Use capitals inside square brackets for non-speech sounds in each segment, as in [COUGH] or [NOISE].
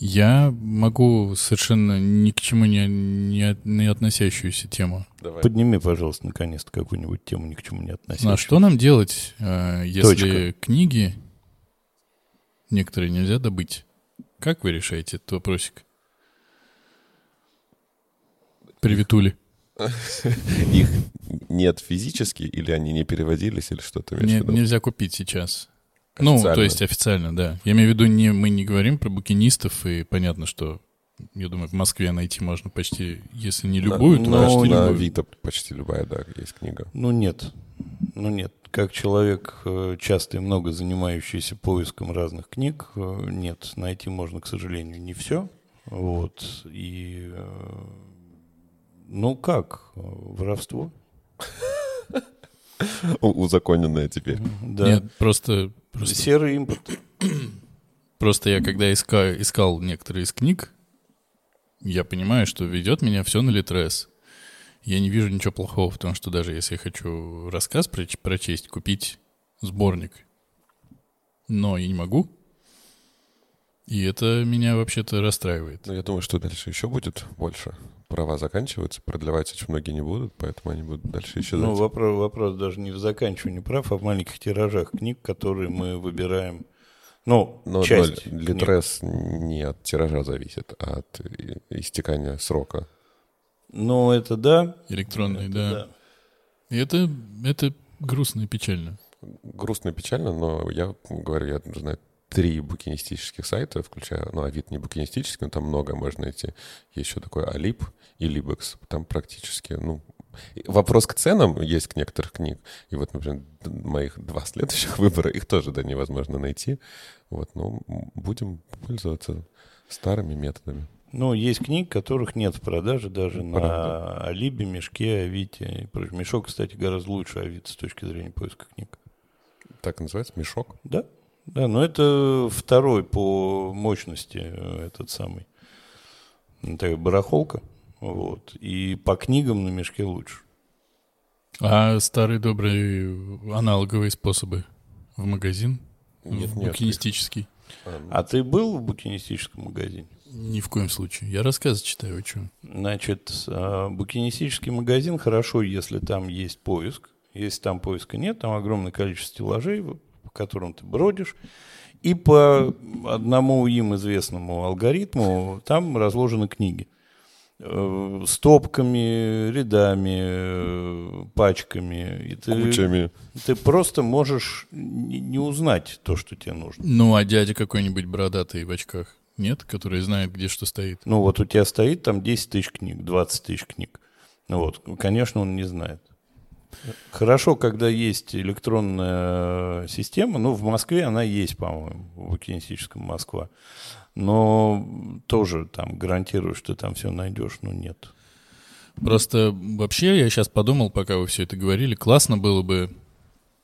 Я могу совершенно ни к чему не, не, не относящуюся тему. Давай. Подними, пожалуйста, наконец-то какую-нибудь тему ни к чему не относящуюся. Ну, а что нам делать, э, если Точка. книги некоторые нельзя добыть? Как вы решаете этот вопросик? Приветули. Их нет физически, или они не переводились, или что-то нельзя купить сейчас. Ну, то есть официально, да. Я имею в виду, не, мы не говорим про букинистов, и понятно, что, я думаю, в Москве найти можно почти, если не любую, то но почти на любую. Авито почти любая, да, есть книга. Ну нет, ну нет. Как человек, э, часто и много занимающийся поиском разных книг, э, нет, найти можно, к сожалению, не все. Вот. И, э, ну как, воровство? У- Узаконенная теперь. Да. Нет, просто, просто, Серый импорт. просто я когда иска- искал некоторые из книг, я понимаю, что ведет меня все на Литрес. Я не вижу ничего плохого в том, что даже если я хочу рассказ проч- прочесть, купить сборник. Но я не могу. И это меня вообще-то расстраивает. Ну, я думаю, что дальше еще будет больше. Права заканчиваются, продлевать очень многие не будут, поэтому они будут дальше исчезать. Ну, вопрос, вопрос даже не в заканчивании прав, а в маленьких тиражах книг, которые мы выбираем. Ну, Но, часть. но книг. Литрес не от тиража зависит, а от истекания срока. Ну, это да. Электронные, Это да. И это, это грустно и печально. Грустно и печально, но я говорю, я знаю три букинистических сайта, включая, ну, Авито не букинистический, но там много можно найти. Есть еще такой Алип и Либекс. Там практически, ну, вопрос к ценам есть к некоторых книг. И вот, например, моих два следующих [LAUGHS] выбора, их тоже, да, невозможно найти. Вот, но будем пользоваться старыми методами. Ну, есть книг, которых нет в продаже даже на Правда. Алибе, Мешке, Авите. Мешок, кстати, гораздо лучше Авито с точки зрения поиска книг. Так называется мешок. Да, да, но это второй по мощности э, этот самый. Такая барахолка. Вот. И по книгам на мешке лучше. А старые добрые аналоговые способы в магазин? Нет, в нет. букинистический? А, ну, А ты был в букинистическом магазине? Ни в коем случае. Я рассказы читаю, о чем. Значит, а, букинистический магазин хорошо, если там есть поиск. Если там поиска нет, там огромное количество стеллажей, по которым ты бродишь. И по одному им известному алгоритму там разложены книги. Э, Стопками, рядами, э, пачками. И ты, Кучами. ты просто можешь не не узнать то, что тебе нужно. Ну, а дядя какой-нибудь бородатый в очках? Нет? Который знает, где что стоит? Ну, вот у тебя стоит там 10 тысяч книг, 20 тысяч книг. Ну вот, конечно, он не знает. Хорошо, когда есть электронная система, ну, в Москве она есть, по-моему, в букинистическом Москва. Но тоже там гарантирую, что там все найдешь, ну, нет. Просто вообще я сейчас подумал, пока вы все это говорили, классно было бы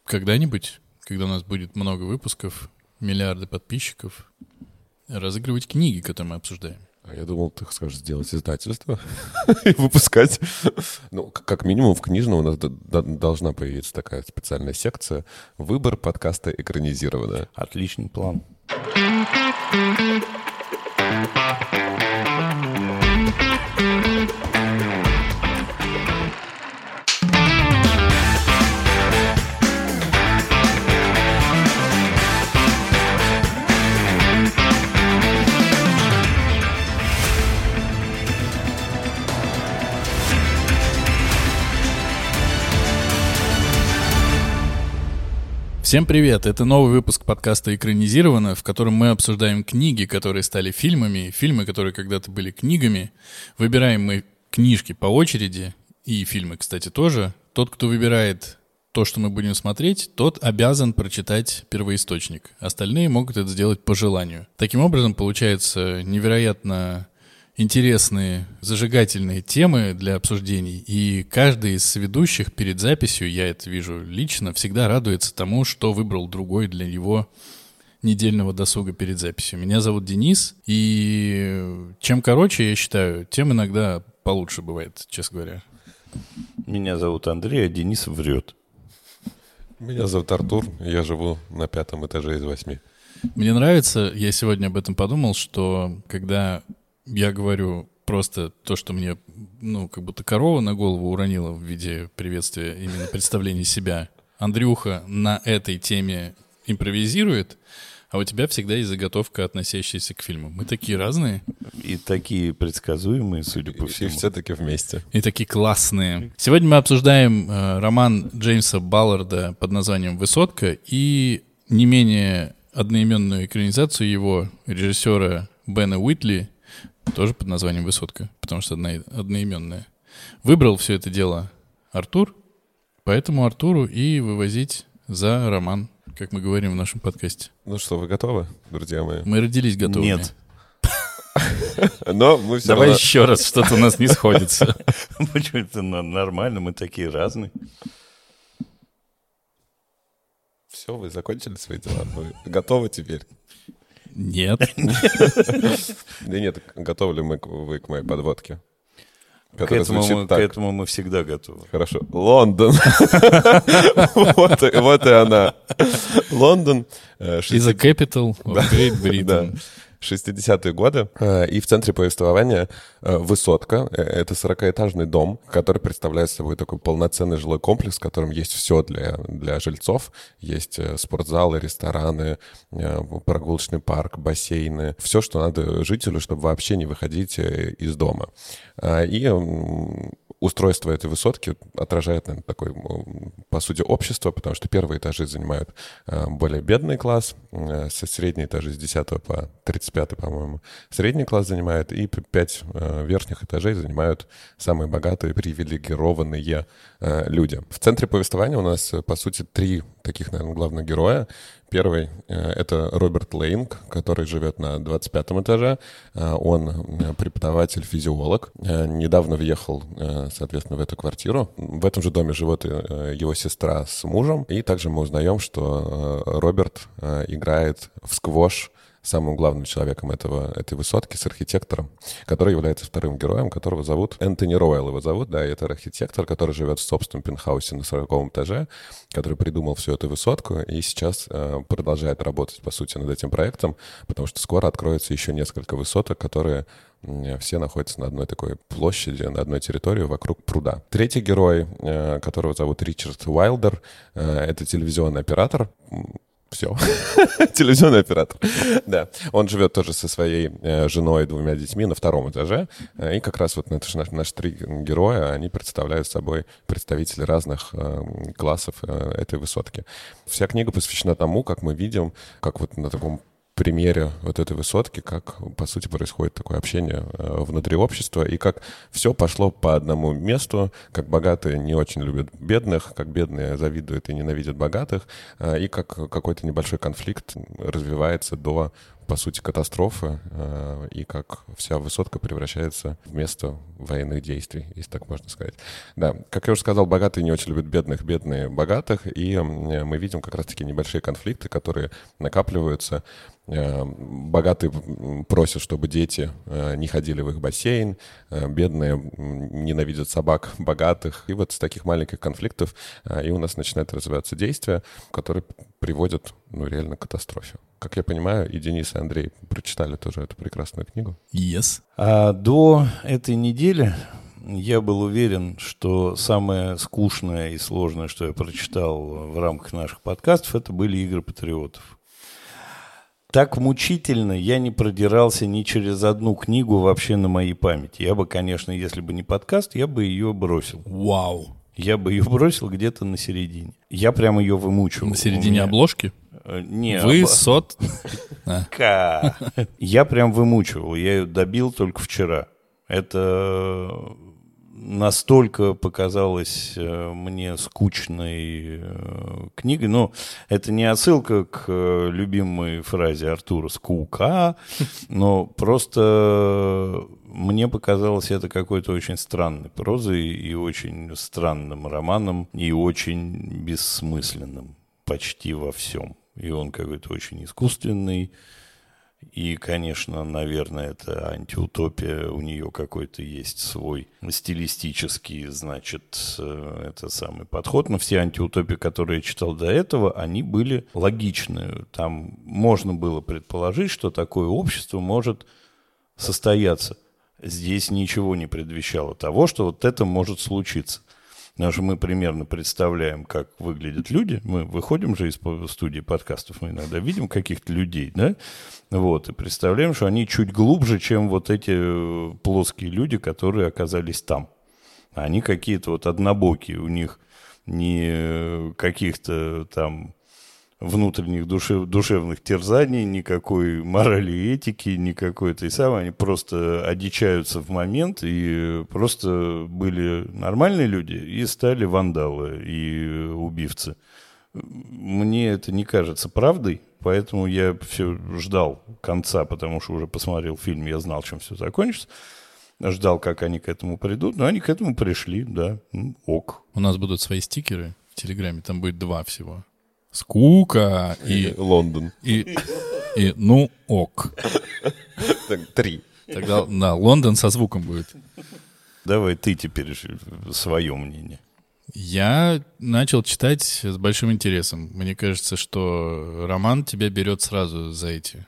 когда-нибудь, когда у нас будет много выпусков, миллиарды подписчиков, разыгрывать книги, которые мы обсуждаем. А я думал, ты скажешь сделать издательство [LAUGHS] и выпускать. Ну, как минимум в книжном у нас должна появиться такая специальная секция «Выбор подкаста экранизированная». Отличный план. Всем привет! Это новый выпуск подкаста «Экранизировано», в котором мы обсуждаем книги, которые стали фильмами, фильмы, которые когда-то были книгами. Выбираем мы книжки по очереди, и фильмы, кстати, тоже. Тот, кто выбирает то, что мы будем смотреть, тот обязан прочитать первоисточник. Остальные могут это сделать по желанию. Таким образом, получается невероятно интересные, зажигательные темы для обсуждений. И каждый из ведущих перед записью, я это вижу лично, всегда радуется тому, что выбрал другой для его недельного досуга перед записью. Меня зовут Денис, и чем короче, я считаю, тем иногда получше бывает, честно говоря. Меня зовут Андрей, а Денис врет. Меня зовут Артур, я живу на пятом этаже из восьми. Мне нравится, я сегодня об этом подумал, что когда я говорю просто то, что мне, ну, как будто корова на голову уронила в виде приветствия, именно представления себя, Андрюха на этой теме импровизирует, а у тебя всегда есть заготовка, относящаяся к фильму. Мы такие разные. И такие предсказуемые, судя по И всему. все-таки вместе. И такие классные. Сегодня мы обсуждаем э, роман Джеймса Балларда под названием «Высотка» и не менее одноименную экранизацию его режиссера Бена Уитли, тоже под названием «Высотка», потому что одно, одноименная. Выбрал все это дело Артур, поэтому Артуру и вывозить за роман, как мы говорим в нашем подкасте. Ну что, вы готовы, друзья мои? Мы родились готовыми. Нет. [LAUGHS] Но мы все Давай равно... еще раз, что-то у нас не сходится. [LAUGHS] Почему это нормально? Мы такие разные. Все, вы закончили свои дела? Вы готовы теперь? [LAUGHS] Нет. Да нет, готовы ли мы, к- вы к моей подводке? К этому, мы, к так. этому мы всегда готовы. Хорошо. Лондон. Вот и- вот и она. Лондон. э, Is a capital of Great. Britain. 60-е годы. Э, И в центре повествования э, высотка. Э, Это 40-этажный дом, который представляет собой такой полноценный жилой комплекс, в котором есть все для, для жильцов. Есть спортзалы, рестораны, прогулочный парк, бассейны. Все, что надо жителю, чтобы вообще не выходить из дома. И устройство этой высотки отражает, наверное, такой, по сути, общество, потому что первые этажи занимают э, более бедный класс, э, со средние этажи с 10 по 35, по-моему, средний класс занимает, и пять э, верхних этажей занимают самые богатые, привилегированные люди. В центре повествования у нас, по сути, три таких, наверное, главных героя. Первый э, — это Роберт Лейнг, который живет на 25 этаже. Э, Он э, преподаватель-физиолог. Недавно въехал, соответственно, в эту квартиру. В этом же доме живет его сестра с мужем. И также мы узнаем, что Роберт играет в сквош самым главным человеком этого, этой высотки, с архитектором, который является вторым героем, которого зовут Энтони Ройл его зовут, да, и это архитектор, который живет в собственном пентхаусе на 40 этаже, который придумал всю эту высотку и сейчас э, продолжает работать, по сути, над этим проектом, потому что скоро откроется еще несколько высоток, которые все находятся на одной такой площади, на одной территории вокруг пруда. Третий герой, э, которого зовут Ричард Уайлдер, э, это телевизионный оператор, все. [LAUGHS] Телевизионный оператор. Да. Он живет тоже со своей э, женой и двумя детьми на втором этаже. Э, И как раз вот наши, наши, наши три героя, они представляют собой представителей разных э, классов этой высотки. Вся книга посвящена тому, как мы видим, как вот на таком примере вот этой высотки, как, по сути, происходит такое общение э, внутри общества, и как все пошло по одному месту, как богатые не очень любят бедных, как бедные завидуют и ненавидят богатых, э, и как какой-то небольшой конфликт развивается до, по сути, катастрофы, э, и как вся высотка превращается в место военных действий, если так можно сказать. Да, как я уже сказал, богатые не очень любят бедных, бедные богатых, и мы видим как раз-таки небольшие конфликты, которые накапливаются, Богатые м, просят, чтобы дети э, не ходили в их бассейн, э, бедные ненавидят собак [LAUGHS] богатых. И вот с таких маленьких конфликтов э, и у нас начинает развиваться действия, которые приводят ну, реально к катастрофе. Как я понимаю, и Денис, и Андрей прочитали тоже эту прекрасную книгу. Yes. А до этой недели я был уверен, что самое скучное и сложное, что я прочитал в рамках наших подкастов, это были игры патриотов. Так мучительно я не продирался ни через одну книгу вообще на моей памяти. Я бы, конечно, если бы не подкаст, я бы ее бросил. Вау. Я бы ее бросил где-то на середине. Я прям ее вымучивал. На середине меня- обложки? Э, Не, Вы об- сот... [LAUGHS] Ка. Я прям вымучивал. Я ее добил только вчера. Это настолько показалось э, мне скучной э, книгой. Но это не отсылка к э, любимой фразе Артура «скука», [LAUGHS] но просто мне показалось это какой-то очень странной прозой и очень странным романом, и очень бессмысленным почти во всем. И он какой-то очень искусственный, И, конечно, наверное, это антиутопия, у нее какой-то есть свой стилистический, значит, э, это самый подход. Но все антиутопии, которые я читал до этого, они были логичны. Там можно было предположить, что такое общество может состояться. Здесь ничего не предвещало того, что вот это может случиться. Потому что мы примерно представляем, как выглядят люди. Мы выходим же из студии подкастов, мы иногда видим каких-то людей, да? Вот, и представляем, что они чуть глубже, чем вот эти э, плоские люди, которые оказались там. Они какие-то вот однобокие, у них не э, каких-то там внутренних душев, душевных терзаний, никакой морали и этики, никакой этой самой. Они просто одичаются в момент и просто были нормальные люди и стали вандалы и убивцы. Мне это не кажется правдой, поэтому я все ждал конца, потому что уже посмотрел фильм, я знал, чем все закончится. Ждал, как они к этому придут, но они к этому пришли, да, ок. У нас будут свои стикеры в Телеграме, там будет два всего скука и... Лондон. И, и ну ок. Три. Тогда, да, Лондон со звуком будет. Давай ты теперь свое мнение. Я начал читать с большим интересом. Мне кажется, что роман тебя берет сразу за эти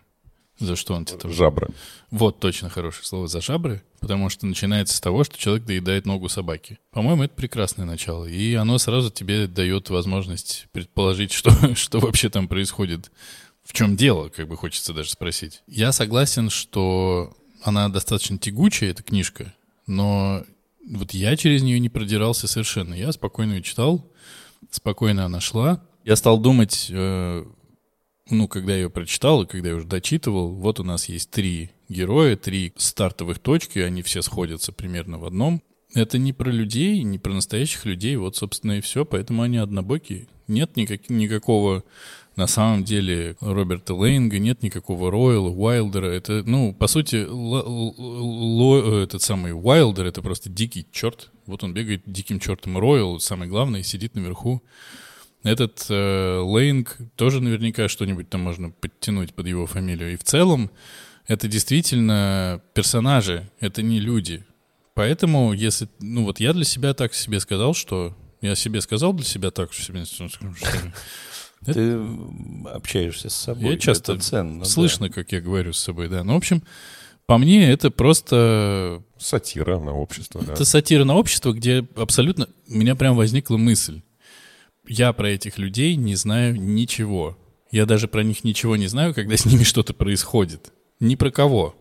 за что он тебе там? Жабры. Вот точно хорошее слово за жабры, потому что начинается с того, что человек доедает ногу собаки. По-моему, это прекрасное начало, и оно сразу тебе дает возможность предположить, что, [LAUGHS] что вообще там происходит. В чем дело, как бы хочется даже спросить. Я согласен, что она достаточно тягучая, эта книжка, но вот я через нее не продирался совершенно. Я спокойно ее читал, спокойно она шла. Я стал думать, э, ну, когда я ее прочитал, и когда я уже дочитывал, вот у нас есть три героя, три стартовых точки, они все сходятся примерно в одном. Это не про людей, не про настоящих людей, вот, собственно, и все, поэтому они однобокие. Нет никак, никакого, на самом деле, Роберта Лейнга, нет никакого Ройла, Уайлдера. Это, ну, по сути, л- л- этот самый Уайлдер — это просто дикий черт. Вот он бегает диким чертом. Ройл, самый главный, сидит наверху. Этот э, Лейнг тоже наверняка что-нибудь там можно подтянуть под его фамилию. И в целом это действительно персонажи, это не люди. Поэтому, если, ну вот я для себя так себе сказал, что я себе сказал для себя так, что себе что [LAUGHS] ты общаешься с собой. Я часто это ценно, слышно, да. как я говорю с собой, да. Ну, в общем, по мне это просто... Сатира на общество, Это да. сатира на общество, где абсолютно... У меня прям возникла мысль я про этих людей не знаю ничего. Я даже про них ничего не знаю, когда с ними [LAUGHS] что-то происходит. Ни про кого.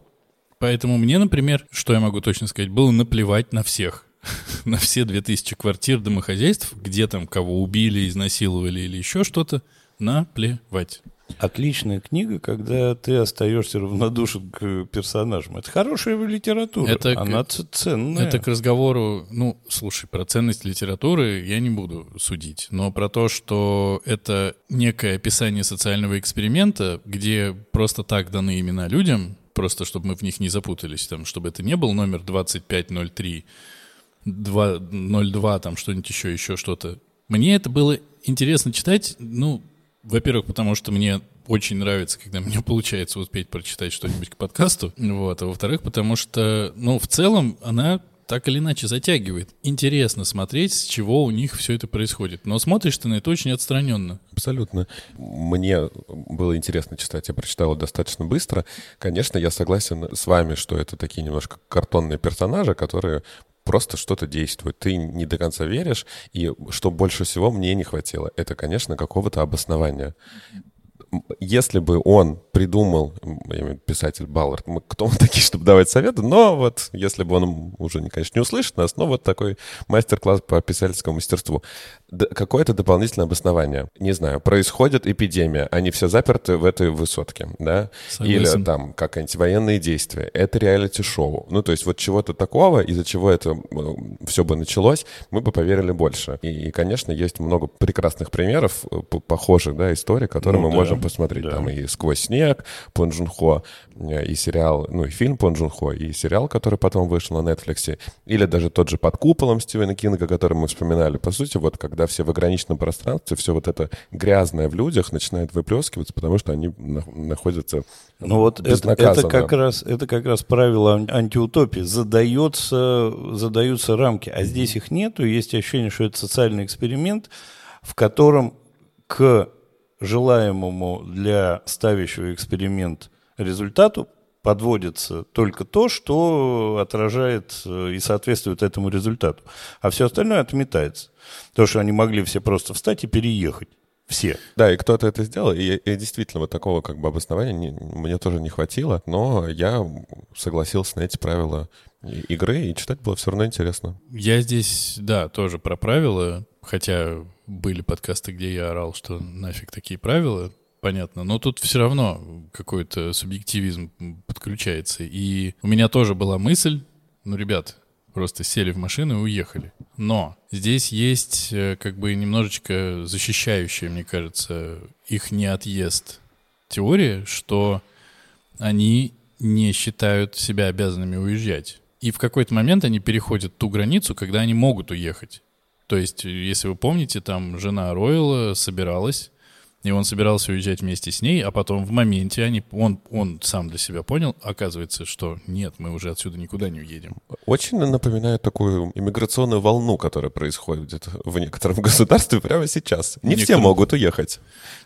Поэтому мне, например, что я могу точно сказать, было наплевать на всех. [LAUGHS] на все 2000 квартир, домохозяйств, где там кого убили, изнасиловали или еще что-то, наплевать. Отличная книга, когда ты остаешься равнодушен к персонажам. Это хорошая литература. Это Она к, ценная. Это к разговору, ну, слушай, про ценность литературы я не буду судить, но про то, что это некое описание социального эксперимента, где просто так даны имена людям, просто чтобы мы в них не запутались, там, чтобы это не был номер 2503, 202, там что-нибудь еще, еще что-то. Мне это было интересно читать, ну, во-первых, потому что мне очень нравится, когда [LAUGHS] мне получается успеть прочитать что-нибудь к подкасту. Вот. А во-вторых, потому что, ну, в целом она так или иначе затягивает. Интересно смотреть, с чего у них все это происходит. Но смотришь ты на это очень отстраненно. Абсолютно. Мне было интересно читать. Я прочитал достаточно быстро. Конечно, я согласен с вами, что это такие немножко картонные персонажи, которые просто что-то действует. Ты не до конца веришь, и что больше всего мне не хватило, это, конечно, какого-то обоснования если бы он придумал, писатель Баллард, мы кто мы [LAUGHS] такие, чтобы давать советы, но вот если бы он уже, конечно, не услышит нас, но вот такой мастер-класс по писательскому мастерству. Какое-то дополнительное обоснование. Не знаю, происходит эпидемия, они все заперты в этой высотке, да? Согласен. Или там какие-нибудь военные действия. Это реалити-шоу. Ну, то есть вот чего-то такого, из-за чего это все бы началось, мы бы поверили больше. И, конечно, есть много прекрасных примеров, э, похожих, да, историй, которые ну, мы да. можем посмотреть. Да. Там и «Сквозь снег», Пон Джун Хо, э, и сериал, ну и фильм Пон Джун Хо, и сериал, который потом вышел на Netflix, или даже тот же «Под куполом» Стивена Кинга, который мы вспоминали. По сути, вот когда все в ограниченном пространстве, все вот это грязное в людях начинает выплескиваться, потому что они на- находятся Ну вот это, это как раз это как раз правило ан- антиутопии. Задается, задаются рамки, а здесь их нету. Есть ощущение, что это социальный эксперимент, в котором к желаемому для ставящего эксперимент результату подводится только то, что отражает э, и соответствует этому результату. А все остальное отметается. То, что они могли все просто встать и переехать. Все. Да, и кто-то это сделал, и, и действительно вот такого как бы обоснования не- мне тоже не хватило, но я согласился на эти правила игры, и читать было все равно интересно. Я здесь, да, тоже про правила, хотя были подкасты, где я орал, что нафиг такие правила, понятно, но тут все равно какой-то субъективизм подключается. И у меня тоже была мысль, ну, ребят, просто сели в машину и уехали. Но здесь есть э, как бы немножечко защищающая, мне кажется, их не отъезд теория, что они не считают себя обязанными уезжать. И в какой-то момент они переходят ту границу, когда они могут уехать. То есть, если вы помните, там жена Ройла собиралась, и он собирался уезжать вместе с ней, а потом в моменте они, он, он сам для себя понял, оказывается, что нет, мы уже отсюда никуда не уедем. Очень напоминает такую иммиграционную волну, которая происходит в некотором [LAUGHS] государстве прямо сейчас. Не все Некоторым- могут уехать.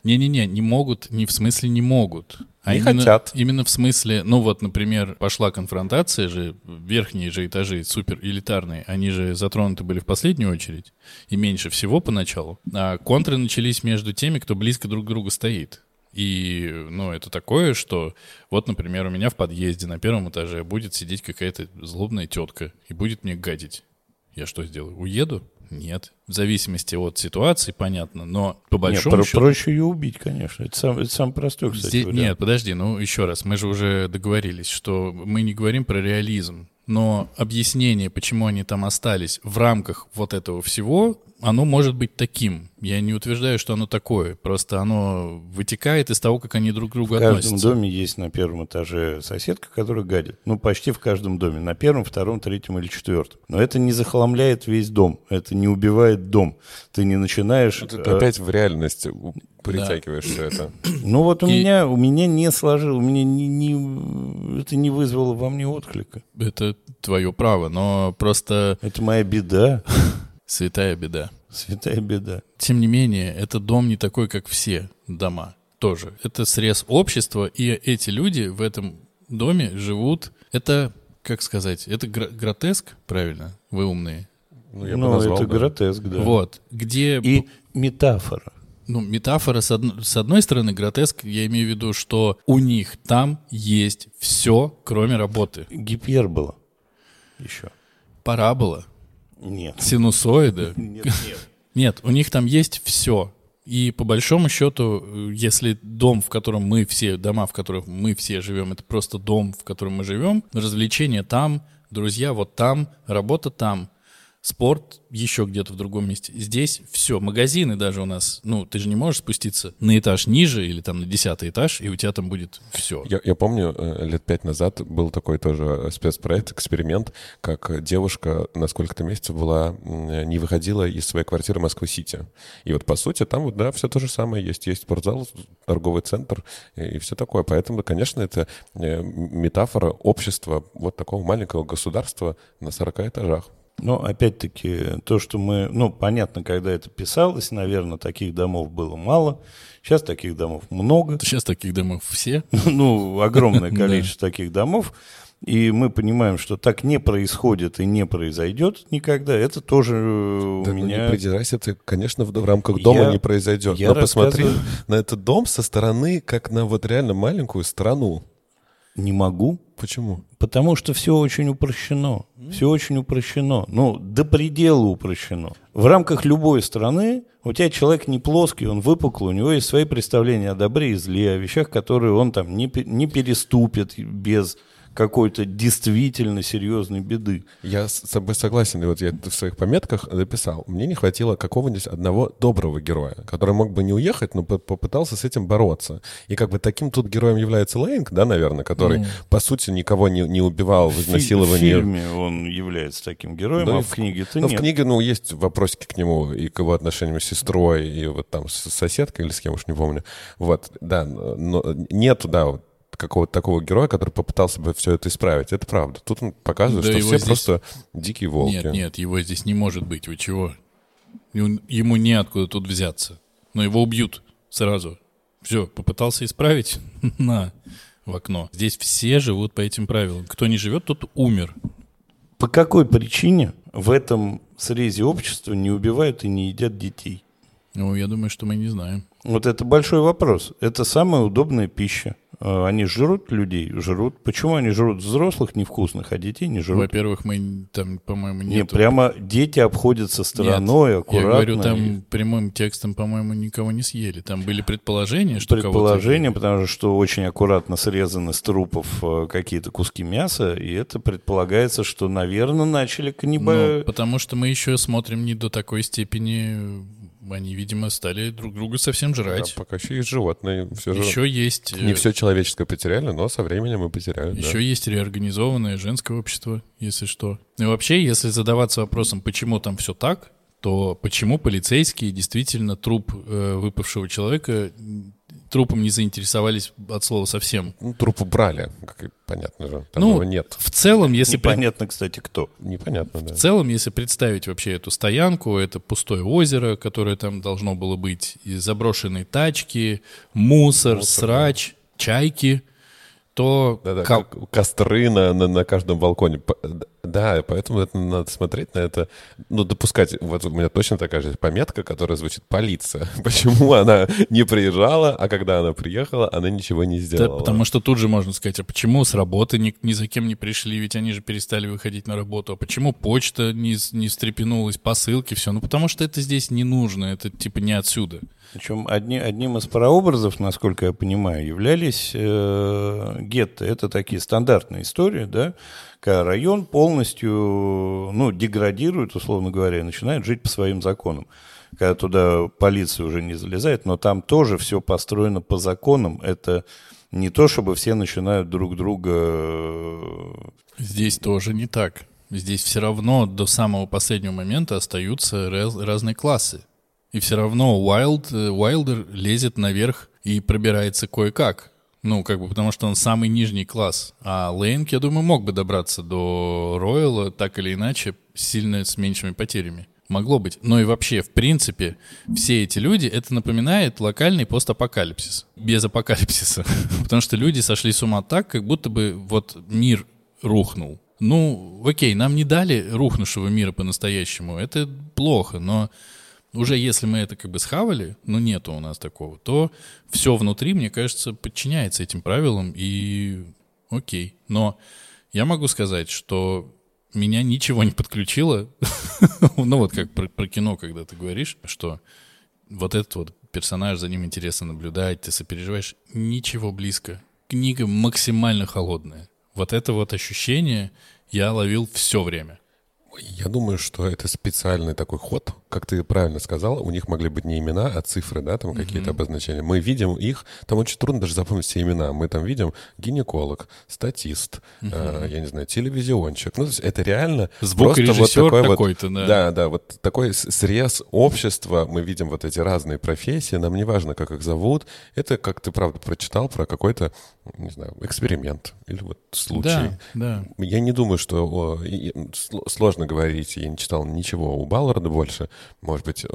Не-не-не, не могут, не в смысле не могут. А Не именно, хотят. Именно в смысле, ну вот, например, пошла конфронтация же, верхние же этажи, супер элитарные, они же затронуты были в последнюю очередь, и меньше всего поначалу. А контры начались между теми, кто близко друг к другу стоит. И, ну, это такое, что вот, например, у меня в подъезде на первом этаже будет сидеть какая-то злобная тетка и будет мне гадить. Я что сделаю? Уеду? Нет. В зависимости от ситуации, понятно, но по Нет, большому про- счету... проще ее убить, конечно. Это, сам, это самый простой, кстати, Здесь- нет, подожди, ну еще раз, мы же уже договорились, что мы не говорим про реализм, но объяснение, почему они там остались в рамках вот этого всего, оно может быть таким. Я не утверждаю, что оно такое, просто оно вытекает из того, как они друг к другу В каждом относятся. доме есть на первом этаже соседка, которая гадит. Ну, почти в каждом доме. На первом, втором, третьем или четвертом. Но это не захламляет весь дом. Это не убивает дом. Ты не начинаешь... Ты э, опять в реальность притягиваешь все это. [CLEARS THROAT] Ну вот у И- меня, у меня не сложилось, у меня не, не- это не вызвало во мне отклика. Это твое право, но просто Это моя беда, [LAUGHS] святая беда. святая беда. Тем не менее, этот дом не такой, как все дома. Тоже. Это срез общества, и эти люди в этом доме живут. Это, как сказать, это гро- гротеск, правильно? Вы умные. Ну, я ну, назвал, это да. гротеск, да. Вот. Где, И метафора. Ну, метафора, с, одн- с одной стороны, гротеск, я имею в виду, что у них там есть все, кроме работы. Гипербола. Еще. Парабола, Нет. синусоида. [LAUGHS] Нет, нет. Нет, у них там есть все. И по большому счету, если дом, в котором мы все, дома, в которых мы все живем, это просто дом, в котором мы живем, развлечения там, друзья вот там, работа там, спорт еще где-то в другом месте. Здесь все, магазины даже у нас, ну, ты же не можешь спуститься на этаж ниже или там на десятый этаж, и у тебя там будет все. Я, я помню, э, лет пять назад был такой тоже спецпроект, эксперимент, как девушка на сколько-то месяцев была, не выходила из своей квартиры Москвы-Сити. И вот, по сути, там вот, да, все то же самое есть. Есть спортзал, торговый центр и, все такое. Поэтому, конечно, это э, метафора общества вот такого маленького государства на 40 этажах. Но опять-таки, то, что мы... Ну, понятно, когда это писалось, наверное, таких домов было мало. Сейчас таких домов много. Сейчас таких домов все. [LAUGHS] ну, огромное [LAUGHS] количество таких домов. И мы понимаем, что так не происходит и не произойдет никогда. Это тоже э, Да, ну, меня... не придирайся, ты, конечно, в, в рамках дома Я- не произойдет. я Но посмотри рассказываю- на этот дом со стороны, как на вот реально маленькую страну. Не могу, Почему? потому что все очень упрощено. Все очень упрощено. Ну, до предела упрощено. В рамках любой страны у тебя человек не плоский, он выпуклый, у него есть свои представления о добре и зле, о вещах, которые он там не, не переступит без какой-то действительно серьезной беды. Я с собой согласен, и вот я в своих пометках написал, мне не хватило какого-нибудь одного доброго героя, который мог бы не уехать, но попытался с этим бороться. И как бы таким тут героем является Лейнг, да, наверное, который, mm. по сути, никого не, не убивал в изнасиловании. В фильме он является таким героем, да, а в книге-то ну, нет. в книге, ну, есть вопросики к нему и к его отношениям с сестрой, и вот там с соседкой или с кем уж не помню. Вот, да, но нету, да, вот какого-то такого героя, который попытался бы все это исправить. Это правда. Тут он показывает, да что все здесь... просто дикие волки. Нет, нет, его здесь не может быть. Вы чего? Ему неоткуда тут взяться. Но его убьют сразу. Все, попытался исправить? [LAUGHS] На, в окно. Здесь все живут по этим правилам. Кто не живет, тот умер. По какой причине в этом срезе общества не убивают и не едят детей? Ну, я думаю, что мы не знаем. Вот это большой вопрос. Это самая удобная пища. А, они жрут людей, жрут. Почему они жрут взрослых невкусных, а детей не жрут? Во-первых, мы там, по-моему, нет. Не, прямо дети обходятся стороной, нет, аккуратно. Я говорю, там прямым текстом, по-моему, никого не съели. Там были предположения, что Предположения, потому что очень аккуратно срезаны с трупов э, какие-то куски мяса, и это предполагается, что, наверное, начали каннибалы. Ну, потому что мы еще смотрим не до такой степени они, видимо, стали друг друга совсем жрать. Да, пока еще есть животные. Все еще же... есть... Не э, все человеческое потеряли, но со временем мы потеряли. Еще да. есть реорганизованное женское общество, если что. И вообще, если задаваться вопросом, почему там все так, то почему полицейские действительно труп э, выпавшего человека трупом не заинтересовались от слова совсем. Ну, труп убрали, как понятно же. Там ну, его нет. В целом, если... Непонятно, при... кстати, кто. Непонятно, да. В целом, если представить вообще эту стоянку, это пустое озеро, которое там должно было быть, и заброшенные тачки, мусор, мусор срач, да. чайки, то... Да-да, как... костры на, на, на каждом балконе. Да, поэтому это надо смотреть на это, ну, допускать. Вот у меня точно такая же пометка, которая звучит «полиция». [LAUGHS] Почему она не приезжала, а когда она приехала, она ничего не сделала? Да, потому что тут же можно сказать, а почему с работы ни, ни за кем не пришли, ведь они же перестали выходить на работу, а почему почта не, не встрепенулась, посылки, все? Ну, потому что это здесь не нужно, это типа не отсюда. Причем одни, одним из прообразов, насколько я понимаю, являлись э, гетто. Это такие стандартные истории, да, когда район полностью ну, деградирует, условно говоря, и начинает жить по своим законам. Когда туда полиция уже не залезает, но там тоже все построено по законам. Это не то, чтобы все начинают друг друга... Э, Здесь тоже не так. Здесь все равно до самого последнего момента остаются раз, разные классы. И все равно Уайлд, Уайлдер лезет наверх и пробирается кое-как. Ну, как бы, потому что он самый нижний класс. А Лейнк, я думаю, мог бы добраться до Ройла так или иначе, сильно с меньшими потерями. Могло быть. Но и вообще, в принципе, все эти люди, это напоминает локальный постапокалипсис. Без апокалипсиса. [LAUGHS] Потому что люди сошли с ума так, как будто бы вот мир рухнул. Ну, окей, нам не дали рухнувшего мира по-настоящему. Это плохо, но уже если мы это как бы схавали, но нету у нас такого, то все внутри, мне кажется, подчиняется этим правилам и окей. Но я могу сказать, что меня ничего не подключило. [LAUGHS] ну вот как про, про кино, когда ты говоришь, что вот этот вот персонаж, за ним интересно наблюдать, ты сопереживаешь. Ничего близко. Книга максимально холодная. Вот это вот ощущение я ловил все время. Я думаю, что это специальный такой ход, как ты правильно сказал, у них могли быть не имена, а цифры, да, там какие-то mm-hmm. обозначения. Мы видим их, там очень трудно даже запомнить все имена. Мы там видим гинеколог, статист, mm-hmm. э, я не знаю, телевизионщик. Ну, то есть это реально Звукорежиссер вот такой вот, да. Да, да, вот такой срез общества. Мы видим вот эти разные профессии, нам не важно, как их зовут. Это, как ты правда прочитал, про какой-то, не знаю, эксперимент или вот случай. Да, да. Я не думаю, что о, сложно говорить, я не читал ничего у Балларда больше, может быть, э,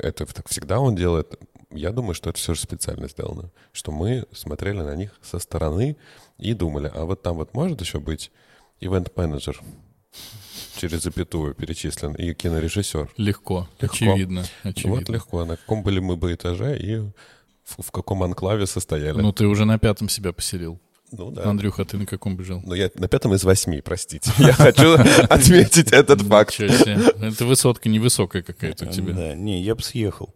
это так всегда он делает. Я думаю, что это все же специально сделано. Что мы смотрели на них со стороны и думали, а вот там вот может еще быть ивент-менеджер через запятую перечислен и кинорежиссер. Легко, легко. Очевидно, очевидно. Вот легко. На каком были мы бы этаже и в, в каком анклаве состояли. Ну, ты уже на пятом себя поселил. Ну, да. Андрюха, ты на каком бежал? Ну, я на пятом из восьми, простите. Я хочу [LAUGHS] отметить этот факт. Это высотка невысокая какая-то у тебя. Да, не, я бы съехал.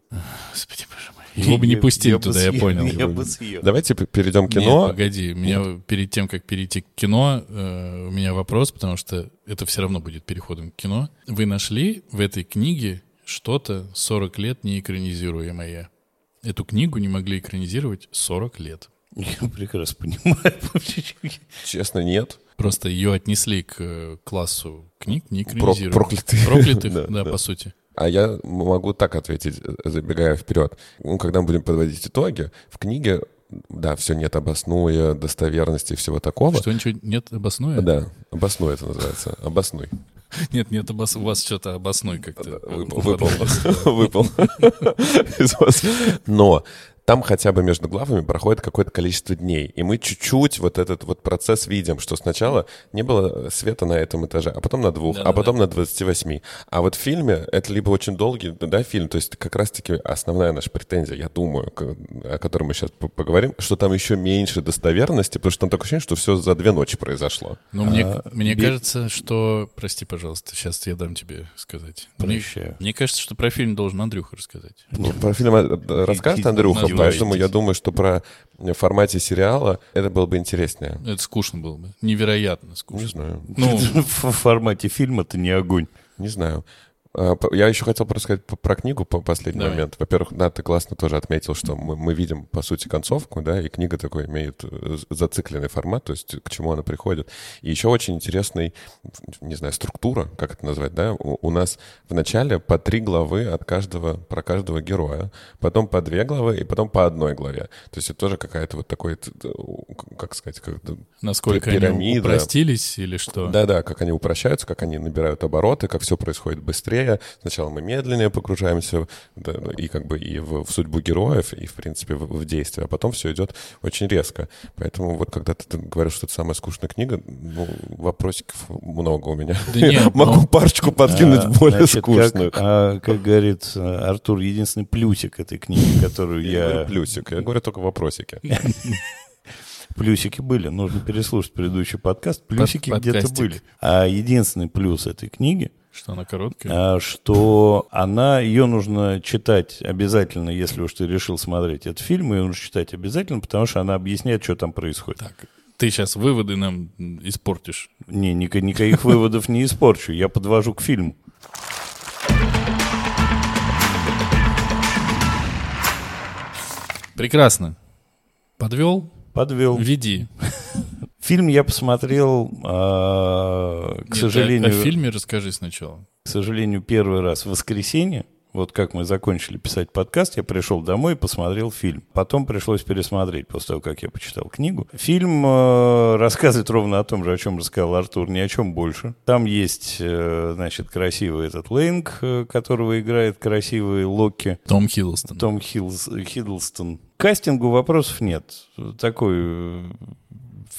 Господи, боже мой. Его бы не пустили туда, я понял. [LAUGHS] Я бы съел. Давайте перейдем к Нет, кино. погоди, у меня перед тем, как перейти к кино, э, у меня вопрос, потому что это все равно будет переходом к кино. Вы нашли в этой книге что-то 40 лет неэкранизируемое? Эту книгу не могли экранизировать 40 лет. Я прекрасно понимаю. [LAUGHS] Честно, нет. Просто ее отнесли к э, классу книг Про- неэкранизируемых. проклятых. Проклятых, [LAUGHS] Да, да, да. по сути. А я могу так ответить, э, забегая вперед. Ну, когда мы будем подводить итоги, в книге, да, все нет обоснуя, достоверности и всего такого. Что, ничего нет обоснуя? Да, обоснуй это называется. Обоснуй. [LAUGHS] Нет, нет, обос... у вас что-то обоснуй как-то. Выпал. Выпал. [LAUGHS] Выпал. [LAUGHS] Из вас. Но там хотя бы между главами проходит какое-то количество дней. И мы чуть-чуть вот этот вот процесс видим, что сначала не было света на этом этаже, а потом на двух, а Да-да-да. потом на 28. А вот в фильме это либо очень долгий, да, фильм, то есть как раз-таки основная наша претензия, я думаю, о которой мы сейчас поговорим, что там еще меньше достоверности, потому что там такое ощущение, что все за две ночи произошло. Ну, мне, А, мне кажется, что... Прости, пожалуйста, сейчас я дам тебе сказать. Мне, Прощаю. мне кажется, что про фильм должен Андрюха рассказать. Ну, про фильм э, расскажет Андрюха. Поэтому я думаю, что про в формате сериала это было бы интереснее. Это скучно было бы. Невероятно Не скучно. знаю. Ну, [LAUGHS] В формате фильма это не огонь. Не знаю. А, Я еще хотел просто сказать про книгу по последний Давай. момент. Во-первых, да, ты классно тоже отметил, что мы, мы видим, по сути, концовку, да, и книга такой имеет э, зацикленный формат, то есть к чему она приходит. И еще очень интересный, не знаю, структура, как это назвать, да, у, у нас в начале по три главы от каждого, про каждого героя, потом по две главы и потом по одной главе. То есть это тоже какая-то вот такой, как сказать, как насколько они пирамида. упростились или что? да-да, как они упрощаются, как они набирают обороты, как все происходит быстрее. Сначала мы медленнее погружаемся да, и как бы и в, в судьбу героев, и в принципе в, в действие, а потом все идет очень резко. Поэтому вот когда ты, ты говоришь, что это самая скучная книга, ну, вопросиков много у меня. Да нет, Могу но- парочку подкинуть А, более значит, как- скучных. а, как говорит э, Артур, единственный плюсик этой книги, которую Я говорю плюсик, я говорю только вопросики. [LAUGHS] Плюсики были, нужно переслушать предыдущий подкаст. Плюсики Под- где-то были. А единственный плюс этой книги, Что она короткая? а, что она, ее нужно читать обязательно, если уж ты решил смотреть этот фильм, ее нужно читать обязательно, потому что она объясняет, что там происходит. Так, ты сейчас выводы нам испортишь. Не, ника- никаких выводов не испорчу, я подвожу к фильму. Прекрасно. Подвел? Подвел. Веди. Фильм я посмотрел, а, к Нет, сожалению, О, о фильме расскажи сначала. к сожалению, первый раз в воскресенье. Вот как мы закончили писать подкаст, я пришел домой и посмотрел фильм. Потом пришлось пересмотреть после того, как я почитал книгу. Фильм э, рассказывает ровно о том же, о чем рассказал Артур, ни о чем больше. Там есть, э, значит, красивый этот Лэнг, э, которого играет красивый Локи. Том Хиддлстон. Том Хиллс- Хиддлстон. К кастингу вопросов нет. Такой...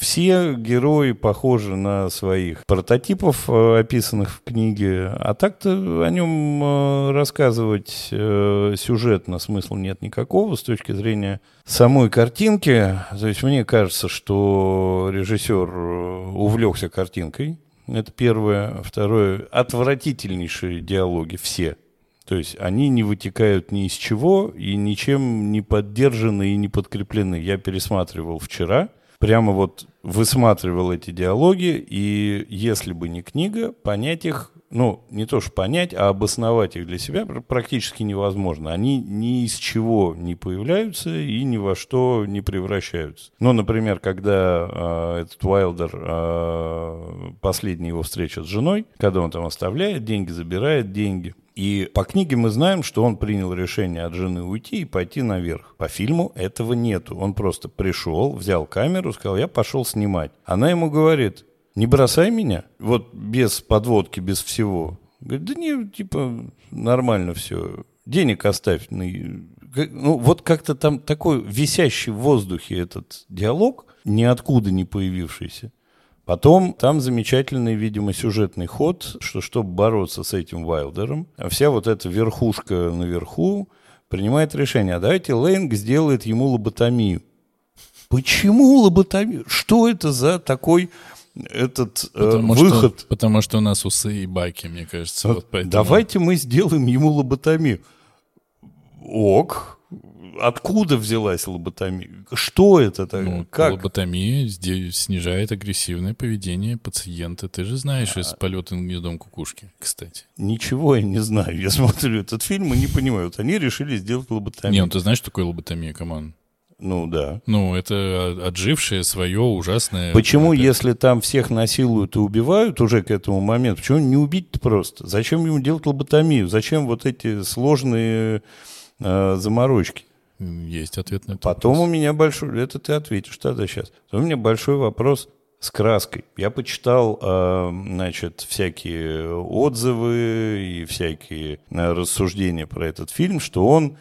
Все герои похожи на своих прототипов, э, описанных в книге. А так-то о нем э, рассказывать э, сюжетно смысла нет никакого с точки зрения самой картинки. То есть мне кажется, что режиссер увлекся картинкой. Это первое. Второе. Отвратительнейшие диалоги все. То есть они не вытекают ни из чего и ничем не поддержаны и не подкреплены. Я пересматривал вчера, прямо вот высматривал эти диалоги, и если бы не книга, понять их, ну, не то что понять, а обосновать их для себя пр- практически невозможно. Они ни из чего не появляются и ни во что не превращаются. Ну, например, когда э, этот Уайлдер, э, последняя его встреча с женой, когда он там оставляет деньги, забирает деньги, и по книге мы знаем, что он принял решение от жены уйти и пойти наверх. По фильму этого нету. Он просто пришел, взял камеру, сказал, я пошел снимать. Она ему говорит, не бросай меня, вот без подводки, без всего. Говорит, да не, типа, нормально все. Денег оставь. Ну, вот как-то там такой висящий в воздухе этот диалог, ниоткуда не появившийся. Потом там замечательный, видимо, сюжетный ход, что чтобы бороться с этим Вайлдером, вся вот эта верхушка наверху принимает решение, а давайте Лэнг сделает ему лоботомию. Почему лоботомию? Что это за такой этот э, Потому выход? Что, потому что у нас усы и баки, мне кажется. Вот поэтому. Давайте мы сделаем ему лоботомию. Ок. Откуда взялась лоботомия? Что это? Так? Ну, как? лоботомия здесь снижает агрессивное поведение пациента. Ты же знаешь из полета гнездом кукушки, кстати. Ничего я не знаю. Я смотрю этот фильм и не понимаю. Вот они решили сделать лоботомию. Не, ну ты знаешь, что такое лоботомия, команд? Ну да. Ну, это отжившее свое ужасное... Почему, это- если там всех насилуют и убивают уже к этому моменту, почему не убить-то просто? Зачем ему делать лоботомию? Зачем вот эти сложные э, заморочки? Есть ответ на это. Потом у меня большой... Это ты ответишь тогда сейчас. У меня большой вопрос с краской. Я почитал, э, значит, всякие отзывы и всякие э, рассуждения про этот фильм, что он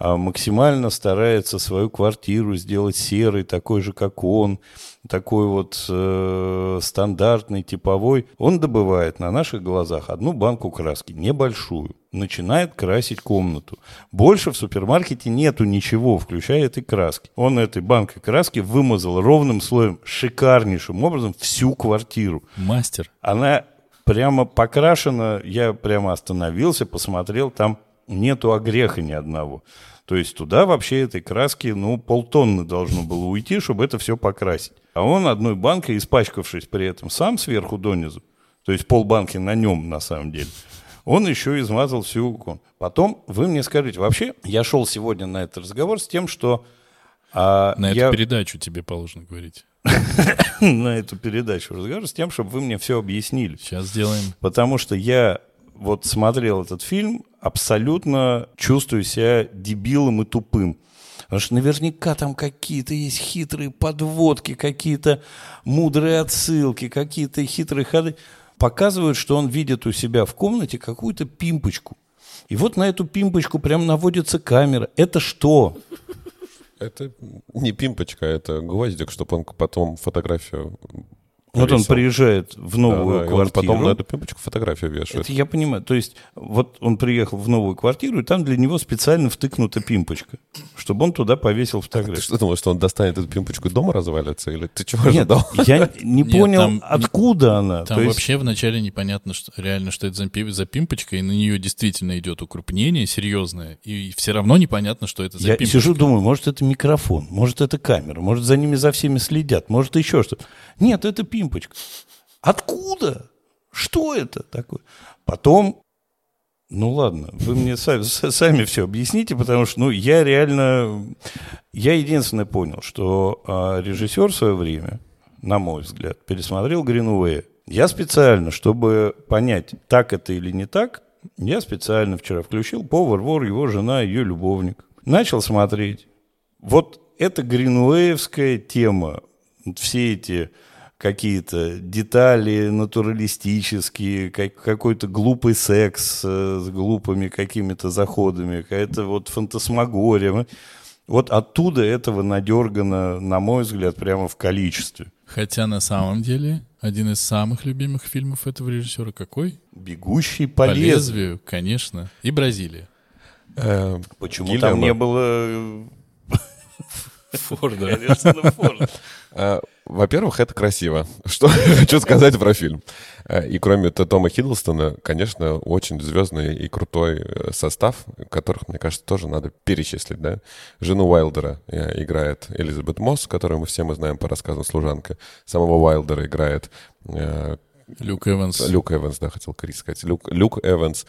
максимально старается свою квартиру сделать серой, такой же, как он, такой вот э, стандартный, типовой. Он добывает на наших глазах одну банку краски, небольшую, начинает красить комнату. Больше в супермаркете нету ничего, включая этой краски. Он этой банкой краски вымазал ровным слоем, шикарнейшим образом всю квартиру. Мастер. Она прямо покрашена, я прямо остановился, посмотрел, там нету огреха ни одного. То есть туда вообще этой краски, ну, полтонны должно было уйти, чтобы это все покрасить. А он одной банкой, испачкавшись при этом сам сверху донизу, то есть полбанки на нем на самом деле, он еще измазал всю кон. Потом вы мне скажите, вообще, я шел сегодня на этот разговор с тем, что а, На я- эту передачу тебе положено говорить. [LAUGHS] на эту передачу разговор с тем, чтобы вы мне все объяснили. Сейчас сделаем. Потому что я вот смотрел этот фильм, абсолютно чувствую себя дебилом и тупым. Потому что наверняка там какие-то есть хитрые подводки, какие-то мудрые отсылки, какие-то хитрые ходы. Показывают, что он видит у себя в комнате какую-то пимпочку. И вот на эту пимпочку прям наводится камера. Это что? Это не пимпочка, это гвоздик, чтобы он потом фотографию Вот он приезжает в Да, новую да, и он квартиру. потом на эту пимпочку фотографию вешает. Это я понимаю. То есть, вот он приехал в новую квартиру, и там для него специально втыкнута пимпочка, чтобы он туда повесил Ты фотографию. что думал, что он достанет эту пимпочку и дома развалится? Или ты чего Нет, ожидал? я [LAUGHS] не Нет, понял, там- откуда она. Там есть, вообще вначале непонятно, что, реально, что это за, за пимпочка, и на нее действительно идет укрупнение серьезное, и все равно непонятно, что это за я пимпочка. сижу, думаю, может, это микрофон, может, это камера, может, за ними за всеми следят, может, еще что-то. Нет, это пимпочка. Откуда? Что это такое? Потом, ну ладно, вы мне сами, сами все объясните, потому что, ну, я реально, я единственное понял, что а, режиссер в свое время, на мой взгляд, пересмотрел Гринуэя. Я специально, чтобы понять, так это или не так, я специально вчера включил «Повар, вор, его жена, ее любовник». Начал смотреть. Вот это гринуэевская тема. Все эти какие-то детали натуралистические, как- какой-то глупый секс э, с глупыми какими-то заходами, какая-то вот фантасмагория. Вот оттуда этого надергано, на мой взгляд, прямо в количестве. Хотя на самом деле один из самых любимых фильмов этого режиссера какой? Бегущий по, По лезвию. лезвию, конечно. И Бразилия. Э, Почему Гильермо. там не было э, [LAUGHS] Форда. Форда? Во-первых, это красиво. [LAUGHS] Что я хочу сказать про фильм. Э, И кроме Тома Хиддлстона, конечно, очень звездный и крутой э, состав, которых, мне кажется, тоже надо перечислить. Да? Жену Уайлдера э, играет Элизабет Мосс, которую мы все мы знаем по рассказам «Служанка». Самого Уайлдера играет Люк Эванс. Люк Эванс, да, хотел Крис сказать. Люк, Люк Эванс.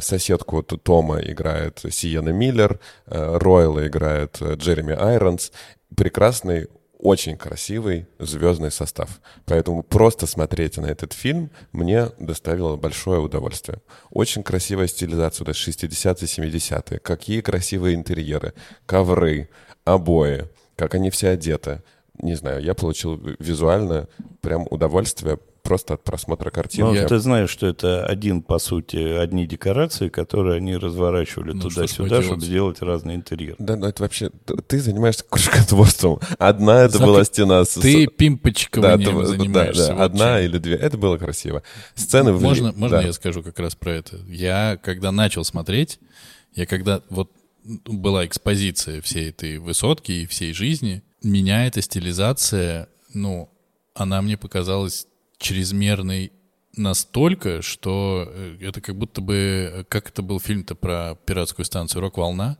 Соседку Тома играет Сиена Миллер. Ройла играет Джереми Айронс. Прекрасный, очень красивый звездный состав. Поэтому просто смотреть на этот фильм мне доставило большое удовольствие. Очень красивая стилизация, вот это 60-е, 70-е. Какие красивые интерьеры, ковры, обои, как они все одеты. Не знаю, я получил визуально прям удовольствие просто от просмотра картины. Ну, Я- ты знаешь, что это один, по сути, одни декорации, которые они разворачивали Ну, туда-сюда, чтобы сделать разные интерьеры. Да, ну это вообще... Ты занимаешься кружкотворством. Одна это Зак- была стена с... Ты Да, пимпочкованием да, занимаешься. да, вот одна чем. или две. Это было красиво. Сцены... в- Можно, можно да. я скажу как раз про это? Я, когда начал смотреть, я когда вот была экспозиция всей этой высотки и всей жизни, меня эта стилизация, ну, она мне показалась чрезмерной настолько, что э, это как будто бы, как это был фильм-то про пиратскую станцию «Рок-волна»,